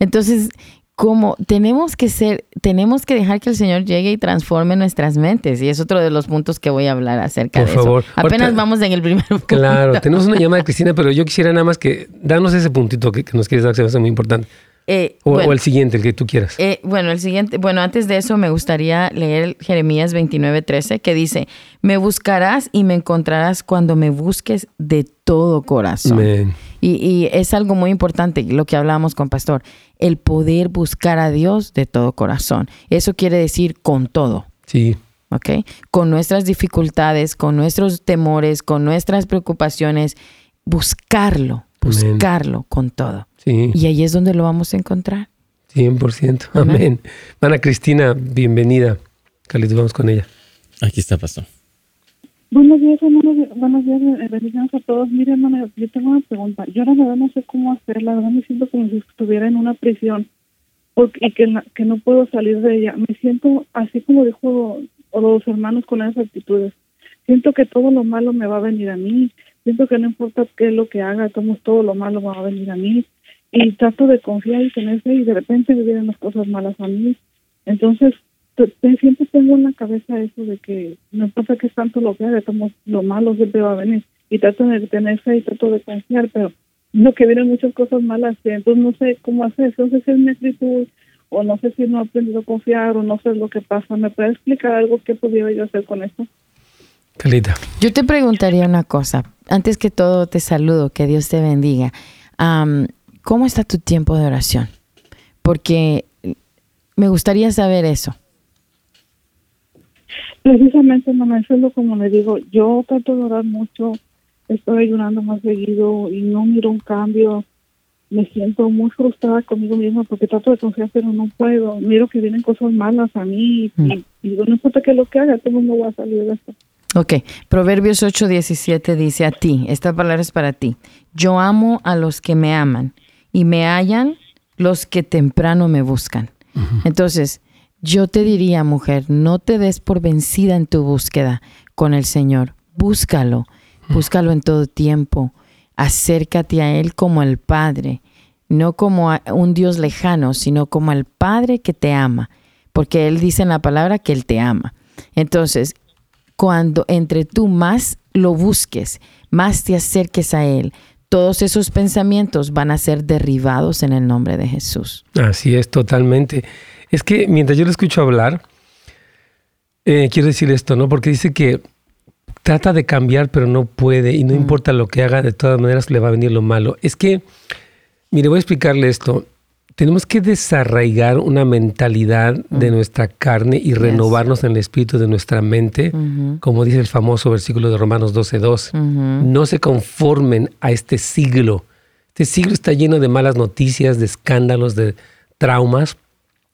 Entonces, como tenemos que ser, tenemos que dejar que el Señor llegue y transforme nuestras mentes. Y es otro de los puntos que voy a hablar acerca Por de favor. eso. Apenas Ahorita- vamos en el primer punto. Claro, *laughs* tenemos una llamada de Cristina, pero yo quisiera nada más que danos ese puntito que, que nos quieres dar, que es muy importante. Eh, O, bueno, o el siguiente, el que tú quieras. eh, bueno, el siguiente, bueno, antes de eso me gustaría leer Jeremías 29, 13, que dice, me buscarás y me encontrarás cuando me busques de todo corazón. Amén. Y, y es algo muy importante lo que hablábamos con Pastor, el poder buscar a Dios de todo corazón. Eso quiere decir con todo. Sí, ¿ok? Con nuestras dificultades, con nuestros temores, con nuestras preocupaciones, buscarlo, Amén. buscarlo con todo. sí, Y ahí es donde lo vamos a encontrar. 100%. Amén. Ana Cristina, bienvenida. Carlitos, vamos con ella. Aquí está, pastor. Buenos días, hermanos. Buenos días, eh, bendiciones a todos. Mire, hermano, yo tengo una pregunta. Yo la verdad no sé cómo hacer. La verdad me siento como si estuviera en una prisión porque, y que, no puedo salir de ella. Me siento así como dijo los hermanos con esas actitudes. Siento que todo lo malo me va a venir a mí. Siento que no importa qué es lo que haga, todo lo malo va a venir a mí. Y trato de confiar y tener fe y de repente me vienen las cosas malas a mí. Entonces, siempre tengo en la cabeza eso de que no importa qué tanto lo que haga, lo malo siempre va a venir. Y trato de tener fe y trato de confiar, pero no que vienen muchas cosas malas, entonces no sé cómo hacer, no sé si es mi actitud o no sé si no he aprendido a confiar o no sé lo que pasa. ¿Me puede explicar algo que pudiera yo hacer con esto? Calita. Yo te preguntaría una cosa. Antes que todo, te saludo, que Dios te bendiga. ¿Cómo está tu tiempo de oración? Porque me gustaría saber eso. Precisamente, mamá, eso es lo como le digo. Yo trato de orar mucho, estoy ayunando más seguido y no miro un cambio. Me siento muy frustrada conmigo misma porque trato de confiar, pero no puedo. Miro que vienen cosas malas a mí y, mm. digo, no importa qué lo que haga, todo no va a salir de esto. Ok, Proverbios 8:17 dice a ti, esta palabra es para ti. Yo amo a los que me aman y me hallan los que temprano me buscan. Entonces, yo te diría, mujer, no te des por vencida en tu búsqueda con el Señor. Búscalo, búscalo en todo tiempo. Acércate a Él como el Padre, no como a un Dios lejano, sino como el Padre que te ama, porque Él dice en la palabra que Él te ama. Entonces, cuando entre tú más lo busques, más te acerques a Él, todos esos pensamientos van a ser derribados en el nombre de Jesús. Así es, totalmente. Es que mientras yo lo escucho hablar, eh, quiero decir esto, ¿no? Porque dice que trata de cambiar, pero no puede, y no mm. importa lo que haga, de todas maneras le va a venir lo malo. Es que, mire, voy a explicarle esto tenemos que desarraigar una mentalidad de nuestra carne y renovarnos en el espíritu de nuestra mente, como dice el famoso versículo de Romanos 12.2. No se conformen a este siglo. Este siglo está lleno de malas noticias, de escándalos, de traumas,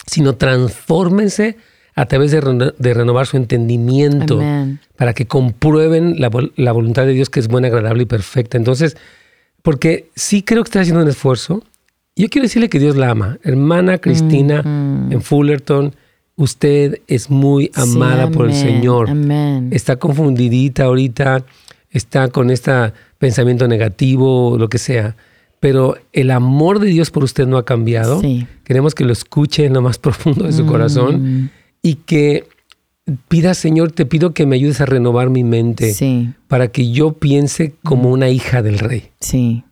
sino transfórmense a través de, renovar su entendimiento para que comprueben la, la, voluntad de Dios que es buena, agradable y perfecta. Entonces, porque sí creo que está haciendo un esfuerzo, yo quiero decirle que Dios la ama. Hermana Cristina en Fullerton, usted es muy amada por el Señor. Está confundidita ahorita, está con este pensamiento negativo, lo que sea. Pero el amor de Dios por usted no ha cambiado. Queremos que lo escuche en lo más profundo de su corazón mm. y que pida, Señor, te pido que me ayudes a renovar mi mente para que yo piense como mm. una hija del rey. Sí.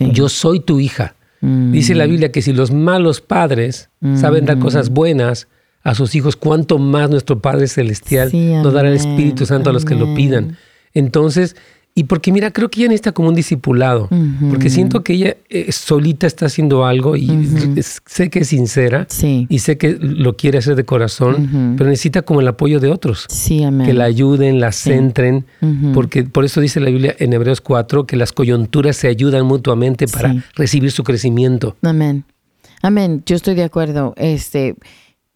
Yo soy tu hija. Dice la mm. Biblia que si los malos padres saben dar cosas mm. buenas a sus hijos, cuánto más nuestro Padre Celestial nos dará el Espíritu Santo a los que lo pidan. Entonces, y porque mira, creo que ella necesita como un discipulado, porque siento que ella eh, solita está haciendo algo y sé que es sincera y sé que lo quiere hacer de corazón, pero necesita como el apoyo de otros, que la ayuden, la centren, porque por eso dice la Biblia en Hebreos 4 que las coyunturas se ayudan mutuamente para recibir su crecimiento. Amén. Amén. Yo estoy de acuerdo. Este,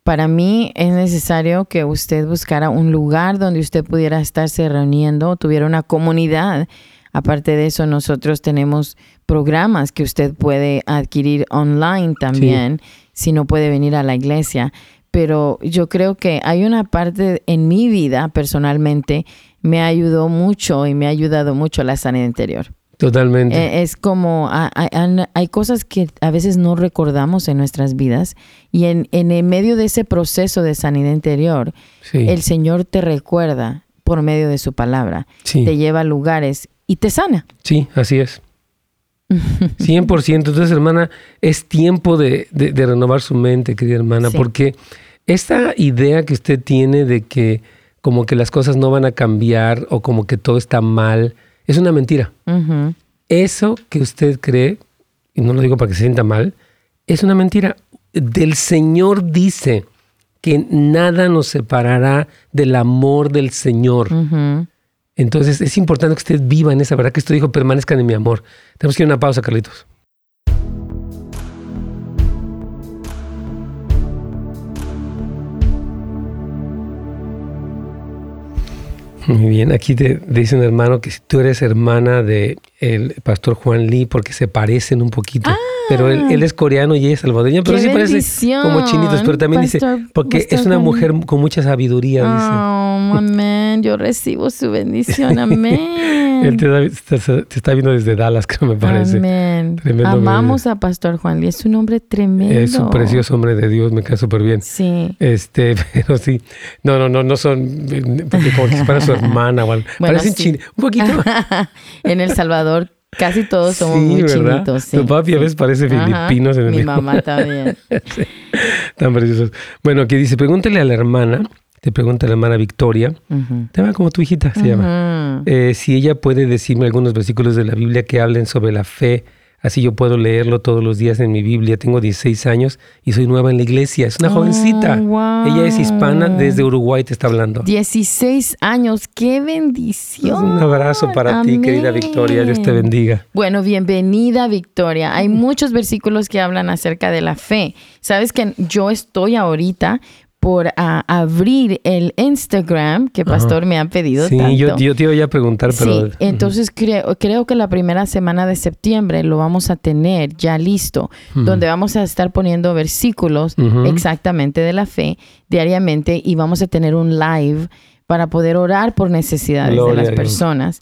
para mí es necesario que usted buscara un lugar donde usted pudiera estarse reuniendo, tuviera una comunidad. Aparte de eso, nosotros tenemos programas que usted puede adquirir online también, si no puede venir a la iglesia. Pero yo creo que hay una parte en mi vida personalmente, me ayudó mucho y me ha ayudado mucho la sanidad interior. Totalmente. Eh, es como hay, cosas que a veces no recordamos en nuestras vidas y en, en el medio de ese proceso de sanidad interior, el Señor te recuerda por medio de su palabra, te lleva a lugares y te sana. Sí, así es. *laughs* 100%. Entonces, hermana, es tiempo de, de, renovar su mente, querida hermana, porque esta idea que usted tiene de que como que las cosas no van a cambiar o como que todo está mal, es una mentira. Eso que usted cree, y no lo digo para que se sienta mal, es una mentira. Del Señor dice que nada nos separará del amor del Señor. Entonces es importante que usted viva en esa verdad que usted dijo, permanezcan en mi amor. Tenemos que ir a una pausa, Carlitos. Muy bien, aquí te dice un hermano que si tú eres hermana de el pastor Juan Lee porque se parecen un poquito. pero él, él, es coreano y ella es salvadoreña, pero sí parece como chinitos, pero también dice, porque es una mujer con mucha sabiduría, dice. Oh, amén, yo recibo su bendición, amén. *laughs* Él te, está viendo desde Dallas, *laughs* creo me parece. Amén. Amamos a Pastor Juan Lee, es un hombre tremendo. Es un precioso hombre de Dios, me cae súper bien. Sí. Este, *laughs* pero sí, no, no, no, no son, porque como que para su hermana o algo. Bueno, Parecen sí. un poquito. *laughs* en El Salvador Casi todos somos muy chinitos. Sí, tu papi a veces parece filipinos en el Mi mamá también. *laughs* Tan preciosos. Bueno, aquí dice, pregúntale a la hermana te pregunta la hermana Victoria, te va como tu hijita se llama, eh, si ella puede decirme algunos versículos de la Biblia que hablen sobre la fe, así yo puedo leerlo todos los días en mi Biblia. Tengo 16 años y soy nueva en la iglesia, es una oh, jovencita. Ella es hispana, desde Uruguay te está hablando. 16 años, qué bendición. Un abrazo para ti, querida Victoria, Dios te bendiga. Bueno, bienvenida Victoria. Hay muchos versículos que hablan acerca de la fe. Sabes que yo estoy ahorita por abrir el Instagram que Pastor me ha pedido. Sí, Yo, yo, te iba a preguntar, pero... Sí, entonces creo, creo que la primera semana de septiembre lo vamos a tener ya listo, donde vamos a estar poniendo versículos exactamente de la fe diariamente y vamos a tener un live para poder orar por necesidades de las personas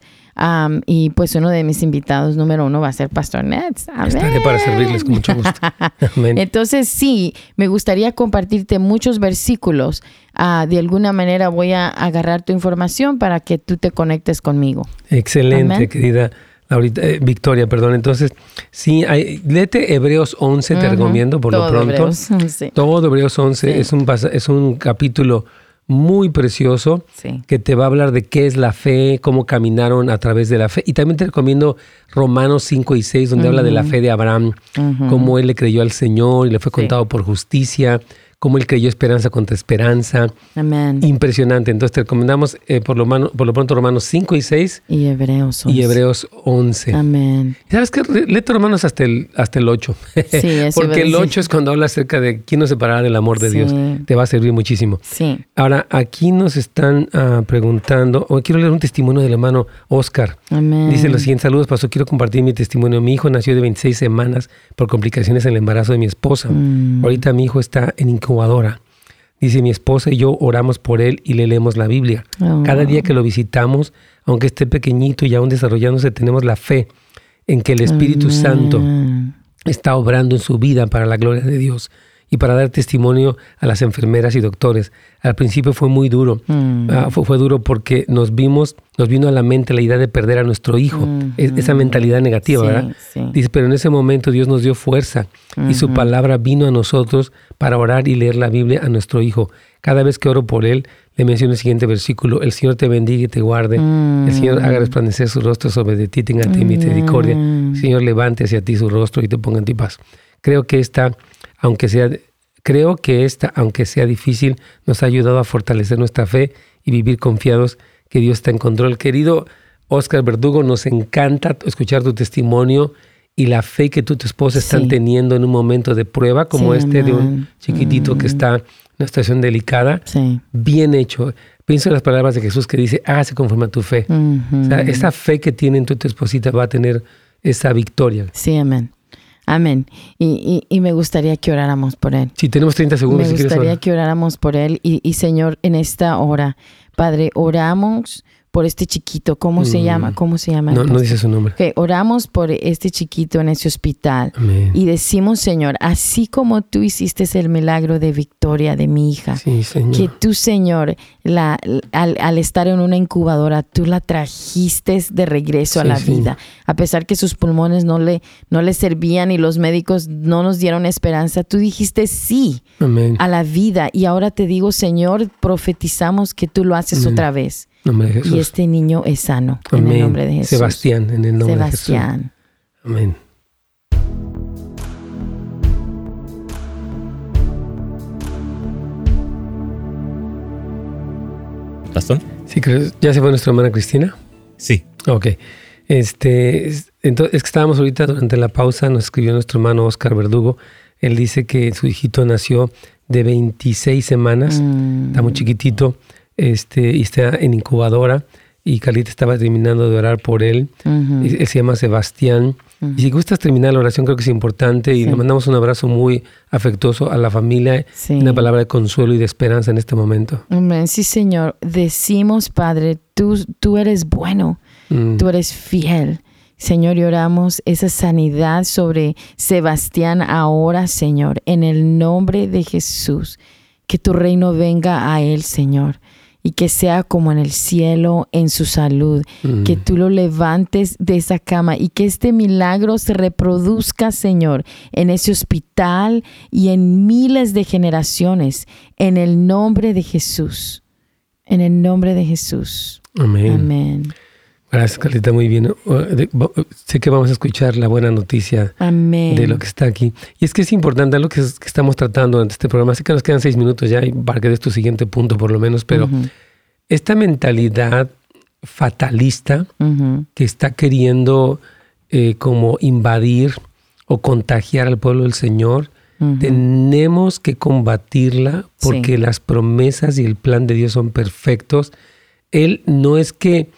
y pues uno de mis invitados número uno va a ser Pastor Nets. Estaré para servirles con mucho gusto. *laughs* Entonces sí, me gustaría compartirte muchos versículos. Ah, de alguna manera voy a agarrar tu información para que tú te conectes conmigo. Excelente, querida. Ahorita, eh, Victoria, perdón. Entonces, sí, hay, léete Hebreos 11, te recomiendo por lo pronto. Hebreos 11. Todo Hebreos 11 es, un, es un capítulo muy precioso que te va a hablar de qué es la fe, cómo caminaron a través de la fe. Y también te recomiendo Romanos 5 y 6, donde habla de la fe de Abraham, cómo él le creyó al Señor y le fue contado por justicia cómo él creyó esperanza contra esperanza. Amén. Impresionante. Entonces te recomendamos eh, por, lo por lo pronto Romanos 5 y 6. Y Hebreos 11. Y Hebreos 11. Amén. ¿Sabes qué? Léete Romanos hasta el, hasta el 8. Sí, eso *laughs* Porque el 8 es cuando habla acerca de quién nos separará del amor de Dios. Te va a servir muchísimo. Sí. Ahora, aquí nos están uh, preguntando, o quiero leer un testimonio del hermano Oscar. Amén. Dice los siguientes saludos, pasó, quiero compartir mi testimonio. Mi hijo nació de 26 semanas por complicaciones en el embarazo de mi esposa. Mm. Ahorita mi hijo está en incubadora. Dice mi esposa y yo oramos por él y le leemos la Biblia. Oh. Cada día que lo visitamos, aunque esté pequeñito y aún desarrollándose, tenemos la fe en que el Espíritu Santo está obrando en su vida para la gloria de Dios y para dar testimonio a las enfermeras y doctores. Al principio fue muy duro, mm. ah, fue, duro porque nos vimos, nos vino a la mente la idea de perder a nuestro hijo, mm, esa mm. mentalidad negativa, ¿verdad? Dice, pero en ese momento Dios nos dio fuerza y su palabra vino a nosotros para orar y leer la Biblia a nuestro hijo. Cada vez que oro por él, le menciono el siguiente versículo, el Señor te bendiga y te guarde, el Señor haga resplandecer su rostro sobre de ti, tenga ti misericordia, el Señor levante hacia ti su rostro y te ponga en ti paz. Creo que esta aunque sea, creo que esta, aunque sea difícil, nos ha ayudado a fortalecer nuestra fe y vivir confiados que Dios está en control. Querido Oscar Verdugo, nos encanta escuchar tu testimonio y la fe que tú y tu esposa están teniendo en un momento de prueba como este de un chiquitito que está en una situación delicada. Bien hecho. Pienso en las palabras de Jesús que dice, hágase conforme a tu fe. O sea, esa fe que tienen tú y tu esposita va a tener esa victoria. Sí, amén. Amén. Y, y, me gustaría que oráramos por él. Sí, tenemos 30 segundos. Me gustaría que oráramos por él. Y, y Señor, en esta hora, Padre, oramos por este chiquito. ¿Cómo se llama? Mm. ¿Cómo se llama? No, no dice su nombre. Que oramos por este chiquito en ese hospital. Y decimos, Señor, así como tú hiciste el milagro de victoria de mi hija, que tú, Señor, la, al, estar en una incubadora, tú la trajiste de regreso a la vida. A pesar que sus pulmones no le, no le servían y los médicos no nos dieron esperanza, tú dijiste sí a la vida. Y ahora te digo, Señor, profetizamos que tú lo haces otra vez. Y este niño es sano en el nombre de Jesús. Sebastián, en el nombre de Jesús. Sebastián. Amén. ¿Pastor? Sí, ¿ya se fue nuestra hermana Cristina? Sí. Ok. Este, entonces, es que estábamos ahorita durante la pausa, nos escribió nuestro hermano Oscar Verdugo. Él dice que su hijito nació de 26 semanas, está muy mm. chiquitito este, y está en incubadora y Carlita estaba terminando de orar por él. Él se llama Sebastián. Y si gustas terminar la oración, creo que es importante y le mandamos un abrazo muy afectuoso a la familia una palabra de consuelo y de esperanza en este momento. Amén. Sí, Señor. Decimos, Padre, tú, tú eres bueno, mm. tú eres fiel. Señor, y oramos esa sanidad sobre Sebastián ahora, Señor, en el nombre de Jesús. Que tu reino venga a él, Señor y que sea como en el cielo en su salud, que tú lo levantes de esa cama y que este milagro se reproduzca, Señor, en ese hospital y en miles de generaciones, en el nombre de Jesús, en el nombre de Jesús. Amén. Amén. Gracias, Carlita, muy bien. Sé que vamos a escuchar la buena noticia de lo que está aquí. Y es que es importante lo que, estamos tratando en este programa. Sé que nos quedan seis minutos ya y para que des tu siguiente punto por lo menos, pero esta mentalidad fatalista que está queriendo eh, como invadir o contagiar al pueblo del Señor, tenemos que combatirla porque las promesas y el plan de Dios son perfectos. Él no es que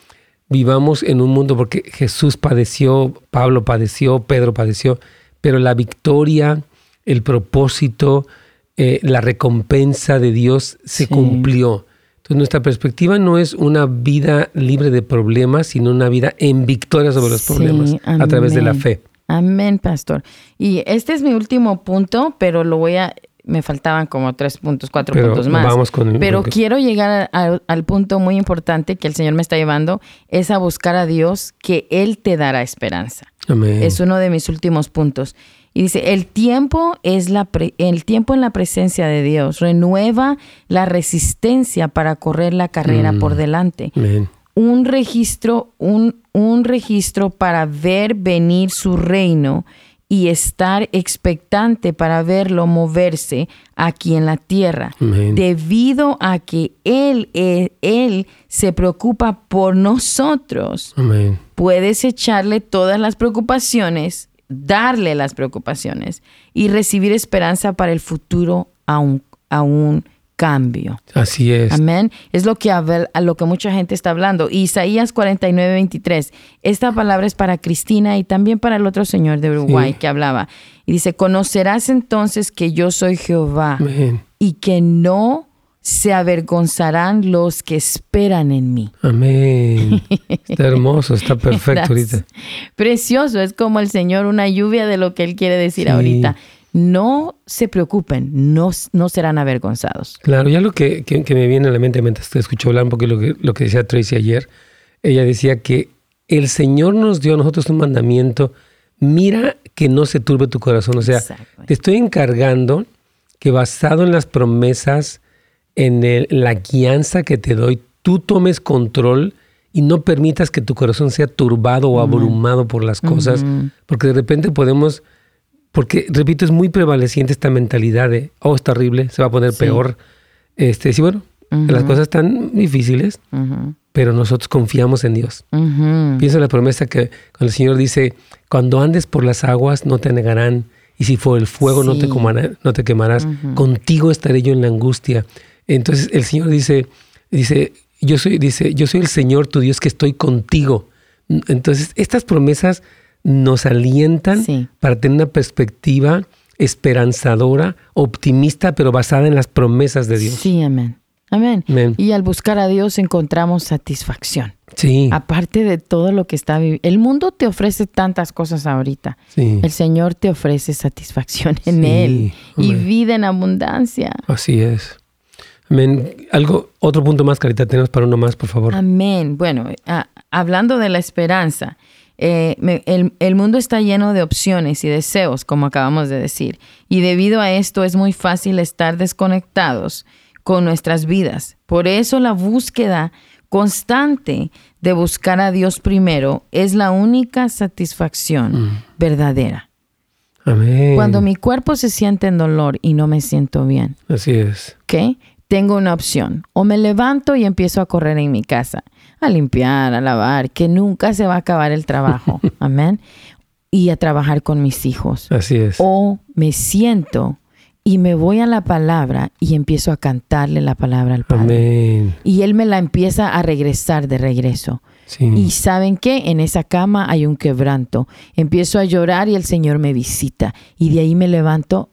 vivamos en un mundo, porque Jesús padeció, Pablo padeció, Pedro padeció, pero la victoria, el propósito, eh, la recompensa de Dios se cumplió. Entonces nuestra perspectiva no es una vida libre de problemas, sino una vida en victoria sobre los problemas a través de la fe. Amén, pastor. Y este es mi último punto, pero lo voy a me faltaban como tres puntos, cuatro puntos más. Pero quiero llegar al punto muy importante que el Señor me está llevando, es a buscar a Dios que Él te dará esperanza. Es uno de mis últimos puntos. Y dice, el tiempo, es la el tiempo en la presencia de Dios renueva la resistencia para correr la carrera por mm. delante. Un registro, un, un registro para ver venir su reino y estar expectante para verlo moverse aquí en la tierra, debido a que Él, eh, Él, se preocupa por nosotros. Puedes echarle todas las preocupaciones, darle las preocupaciones y recibir esperanza para el futuro aún, aún cambio. Así es. Amén. Es lo que, a lo que mucha gente está hablando. Isaías 49, 23. Esta palabra es para Cristina y también para el otro señor de Uruguay que hablaba. Y dice, conocerás entonces que yo soy Jehová y que no se avergonzarán los que esperan en mí. Amén. Está hermoso, está *laughs* perfecto ahorita. Precioso, es como el Señor, una lluvia de lo que Él quiere decir ahorita no se preocupen, no, no serán avergonzados. Claro, ya lo que, me viene a la mente mientras te escucho hablar un poco lo que, lo que decía Tracy ayer, ella decía que el Señor nos dio a nosotros un mandamiento, mira que no se turbe tu corazón, o sea, te estoy encargando que basado en las promesas, en la guianza que te doy, tú tomes control y no permitas que tu corazón sea turbado o abrumado por las cosas, porque de repente podemos porque, repito, es muy prevaleciente esta mentalidad de, oh, es terrible, se va a poner peor. Este, sí, bueno, las cosas están difíciles, pero nosotros confiamos en Dios. Pienso en la promesa que cuando el Señor dice, cuando andes por las aguas no te negarán, y si fue el fuego no, te no te quemarás, contigo estaré yo en la angustia. Entonces el Señor dice, dice, yo soy, dice, yo soy el Señor tu Dios que estoy contigo. Entonces, estas promesas nos alientan para tener una perspectiva esperanzadora, optimista, pero basada en las promesas de Dios. Sí, amén. Amén. Y al buscar a Dios encontramos satisfacción. Sí. Aparte de todo lo que está viviendo. El mundo te ofrece tantas cosas ahorita. Sí. El Señor te ofrece satisfacción en Él y vida en abundancia. Así es. Amén. Algo, otro punto más, Carita, tenemos para uno más, por favor. Amén. Bueno, ah, hablando de la esperanza, eh, el, mundo está lleno de opciones y deseos, como acabamos de decir, y debido a esto es muy fácil estar desconectados con nuestras vidas. Por eso la búsqueda constante de buscar a Dios primero es la única satisfacción mm. verdadera. Amén. Cuando mi cuerpo se siente en dolor y no me siento bien. Así es. ¿Ok? Tengo una opción. O me levanto y empiezo a correr en mi casa a limpiar, a lavar, que nunca se va a acabar el trabajo. *laughs* Amén. Y a trabajar con mis hijos. Así es. O me siento y me voy a la palabra y empiezo a cantarle la palabra al Padre. Y Él me la empieza a regresar de regreso. Y saben qué, en esa cama hay un quebranto. Empiezo a llorar y el Señor me visita. Y de ahí me levanto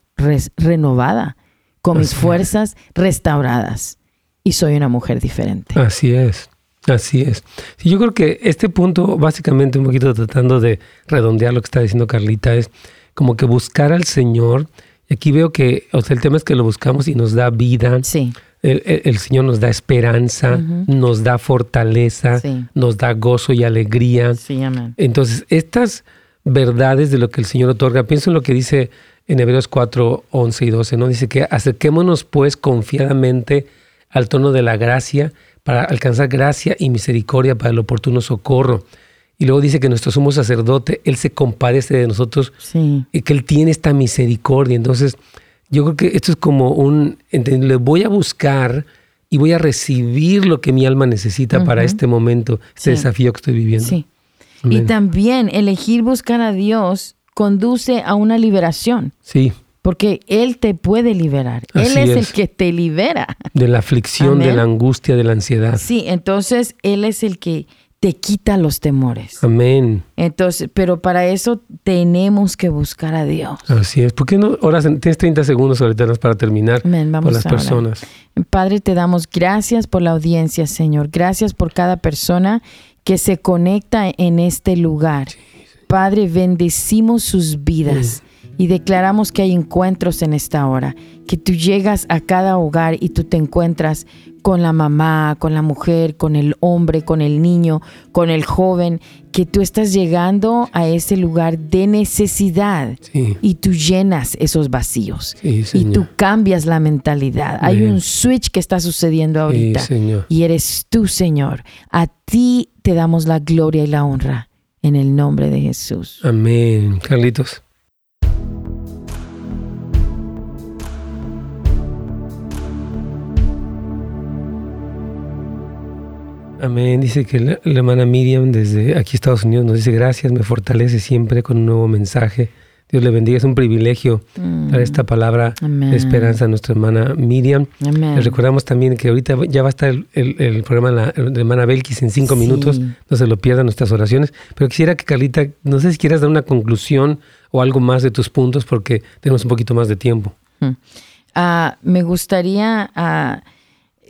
renovada, con mis fuerzas restauradas. Y soy una mujer diferente. Así es. Así es. yo creo que este punto, básicamente un poquito tratando de redondear lo que está diciendo Carlita, es como que buscar al Señor. Y aquí veo que, o sea, el tema es que lo buscamos y nos da vida. Sí. El, Señor nos da esperanza, nos da fortaleza, nos da gozo y alegría. Sí, amén. Entonces, estas verdades de lo que el Señor otorga, pienso en lo que dice en Hebreos 4, 11 y 12, ¿no? Dice que acerquémonos pues confiadamente al tono de la gracia para alcanzar gracia y misericordia para el oportuno socorro. Y luego dice que nuestro sumo sacerdote, Él se compadece de nosotros y que Él tiene esta misericordia. Entonces, yo creo que esto es como un, le voy a buscar y voy a recibir lo que mi alma necesita para este momento, este desafío que estoy viviendo. Sí. Y también elegir buscar a Dios conduce a una liberación. Sí porque Él te puede liberar. Él es, el que te libera. De la aflicción, de la angustia, de la ansiedad. Sí, entonces Él es el que te quita los temores. Amén. Entonces, pero para eso tenemos que buscar a Dios. Así es. ¿Por qué no ahora tienes 30 segundos ahorita para terminar Amén. Vamos con las personas? Padre, te damos gracias por la audiencia, Señor. Gracias por cada persona que se conecta en este lugar. Padre, bendecimos sus vidas y declaramos que hay encuentros en esta hora, que tú llegas a cada hogar y tú te encuentras con la mamá, con la mujer, con el hombre, con el niño, con el joven, que tú estás llegando a ese lugar de necesidad y tú llenas esos vacíos y tú cambias la mentalidad. Hay un switch que está sucediendo ahorita y eres tú, Señor. A ti te damos la gloria y la honra en el nombre de Jesús. Amén. Carlitos. Amén. Dice que la, hermana Miriam desde aquí Estados Unidos nos dice gracias, me fortalece siempre con un nuevo mensaje. Dios le bendiga, es un privilegio mm. dar esta palabra de esperanza a nuestra hermana Miriam. Le recordamos también que ahorita ya va a estar el, programa de la, hermana Belkis en cinco minutos, no se lo pierdan nuestras oraciones. Pero quisiera que Carlita, no sé si quieras dar una conclusión o algo más de tus puntos porque tenemos un poquito más de tiempo. Mm. Ah, me gustaría... Ah,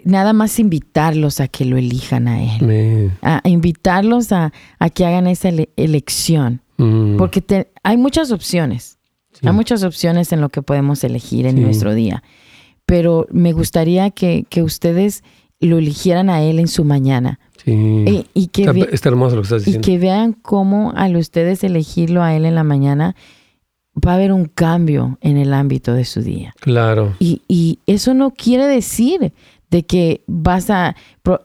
nada más invitarlos a que lo elijan a Él. A, invitarlos a, que hagan esa elección. Mm. Porque hay muchas opciones. Hay muchas opciones en lo que podemos elegir en nuestro día. Pero me gustaría que, ustedes lo eligieran a Él en su mañana. Sí. Y, que está, hermoso lo que estás diciendo. Y que vean cómo al ustedes elegirlo a Él en la mañana, va a haber un cambio en el ámbito de su día. Claro. Y, y eso no quiere decir de que vas a,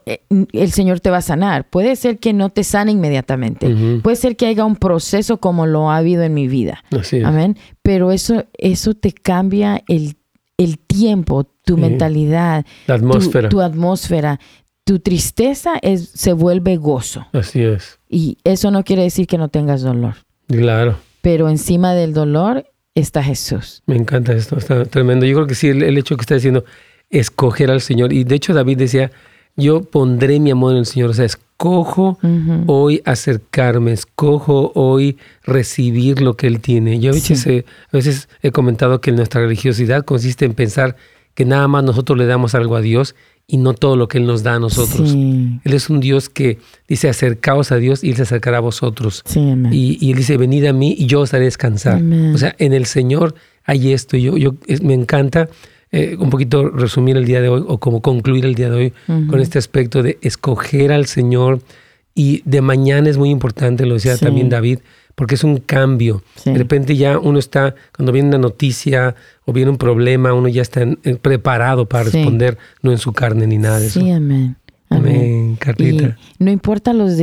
eh, el Señor te va a sanar. Puede ser que no te sane inmediatamente. Puede ser que haya un proceso como lo ha habido en mi vida. Amén. Pero eso, eso te cambia el, tiempo, tu mentalidad, la atmósfera. Tu, atmósfera. Tu tristeza es, se vuelve gozo. Así es. Y eso no quiere decir que no tengas dolor. Claro. Pero encima del dolor está Jesús. Me encanta esto, está tremendo. Yo creo que sí, el hecho que está diciendo, escoger al Señor. Y de hecho David decía, yo pondré mi amor en el Señor. O sea, escojo hoy acercarme, escojo hoy recibir lo que Él tiene. Yo a veces, he, a veces he comentado que nuestra religiosidad consiste en pensar que nada más nosotros le damos algo a Dios y no todo lo que Él nos da a nosotros. Él es un Dios que dice, acercaos a Dios y Él se acercará a vosotros. y, Él dice, venid a mí y yo os haré descansar. O sea, en el Señor hay esto. Yo, yo me encanta eh, un poquito resumir el día de hoy o como concluir el día de hoy con este aspecto de escoger al Señor y de mañana es muy importante, lo decía también David, porque es un cambio. De repente ya uno está, cuando viene una noticia o viene un problema, uno ya está preparado para responder, no en su carne ni nada de eso. Sí, amén. Amén, Carlita. no importa los,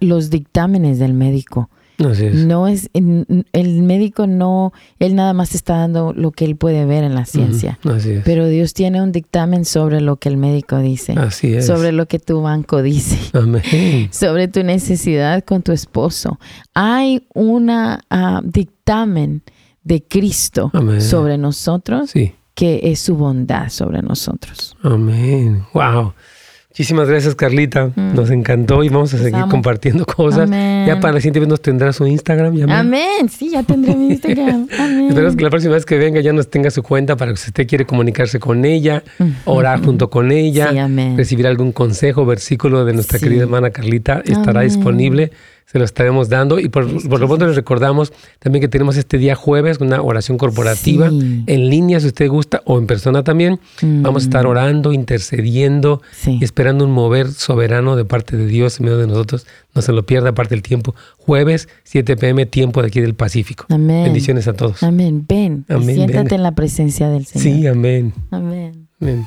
los dictámenes del médico. No es, el médico no, él nada más está dando lo que él puede ver en la ciencia. Pero Dios tiene un dictamen sobre lo que el médico dice. Sobre lo que tu banco dice. *laughs* Sobre tu necesidad con tu esposo. Hay un ah, dictamen de Cristo sobre nosotros que es su bondad sobre nosotros. Amén. Wow. Muchísimas gracias, Carlita. Mm. Nos encantó y vamos a seguir compartiendo cosas. Ya para la siguiente vez nos tendrá su Instagram. Amén. Sí, ya tendré mi Instagram. *laughs* Amén. Esperamos que la próxima vez que venga ya nos tenga su cuenta para que si usted quiere comunicarse con ella, orar junto con ella, recibir algún consejo, versículo de nuestra querida hermana Carlita, estará disponible se lo estaremos dando. Y por, lo pronto les recordamos también que tenemos este día jueves una oración corporativa en línea, si usted gusta, o en persona también. Vamos a estar mm. orando, intercediendo y esperando un mover soberano de parte de Dios en medio de nosotros. No se lo pierda aparte del tiempo. Jueves, 7 pm, tiempo de aquí del Pacífico. Amén. Bendiciones a todos. Amén. Ven. siéntate en la presencia del Señor. Sí, amén. Amén. Amén.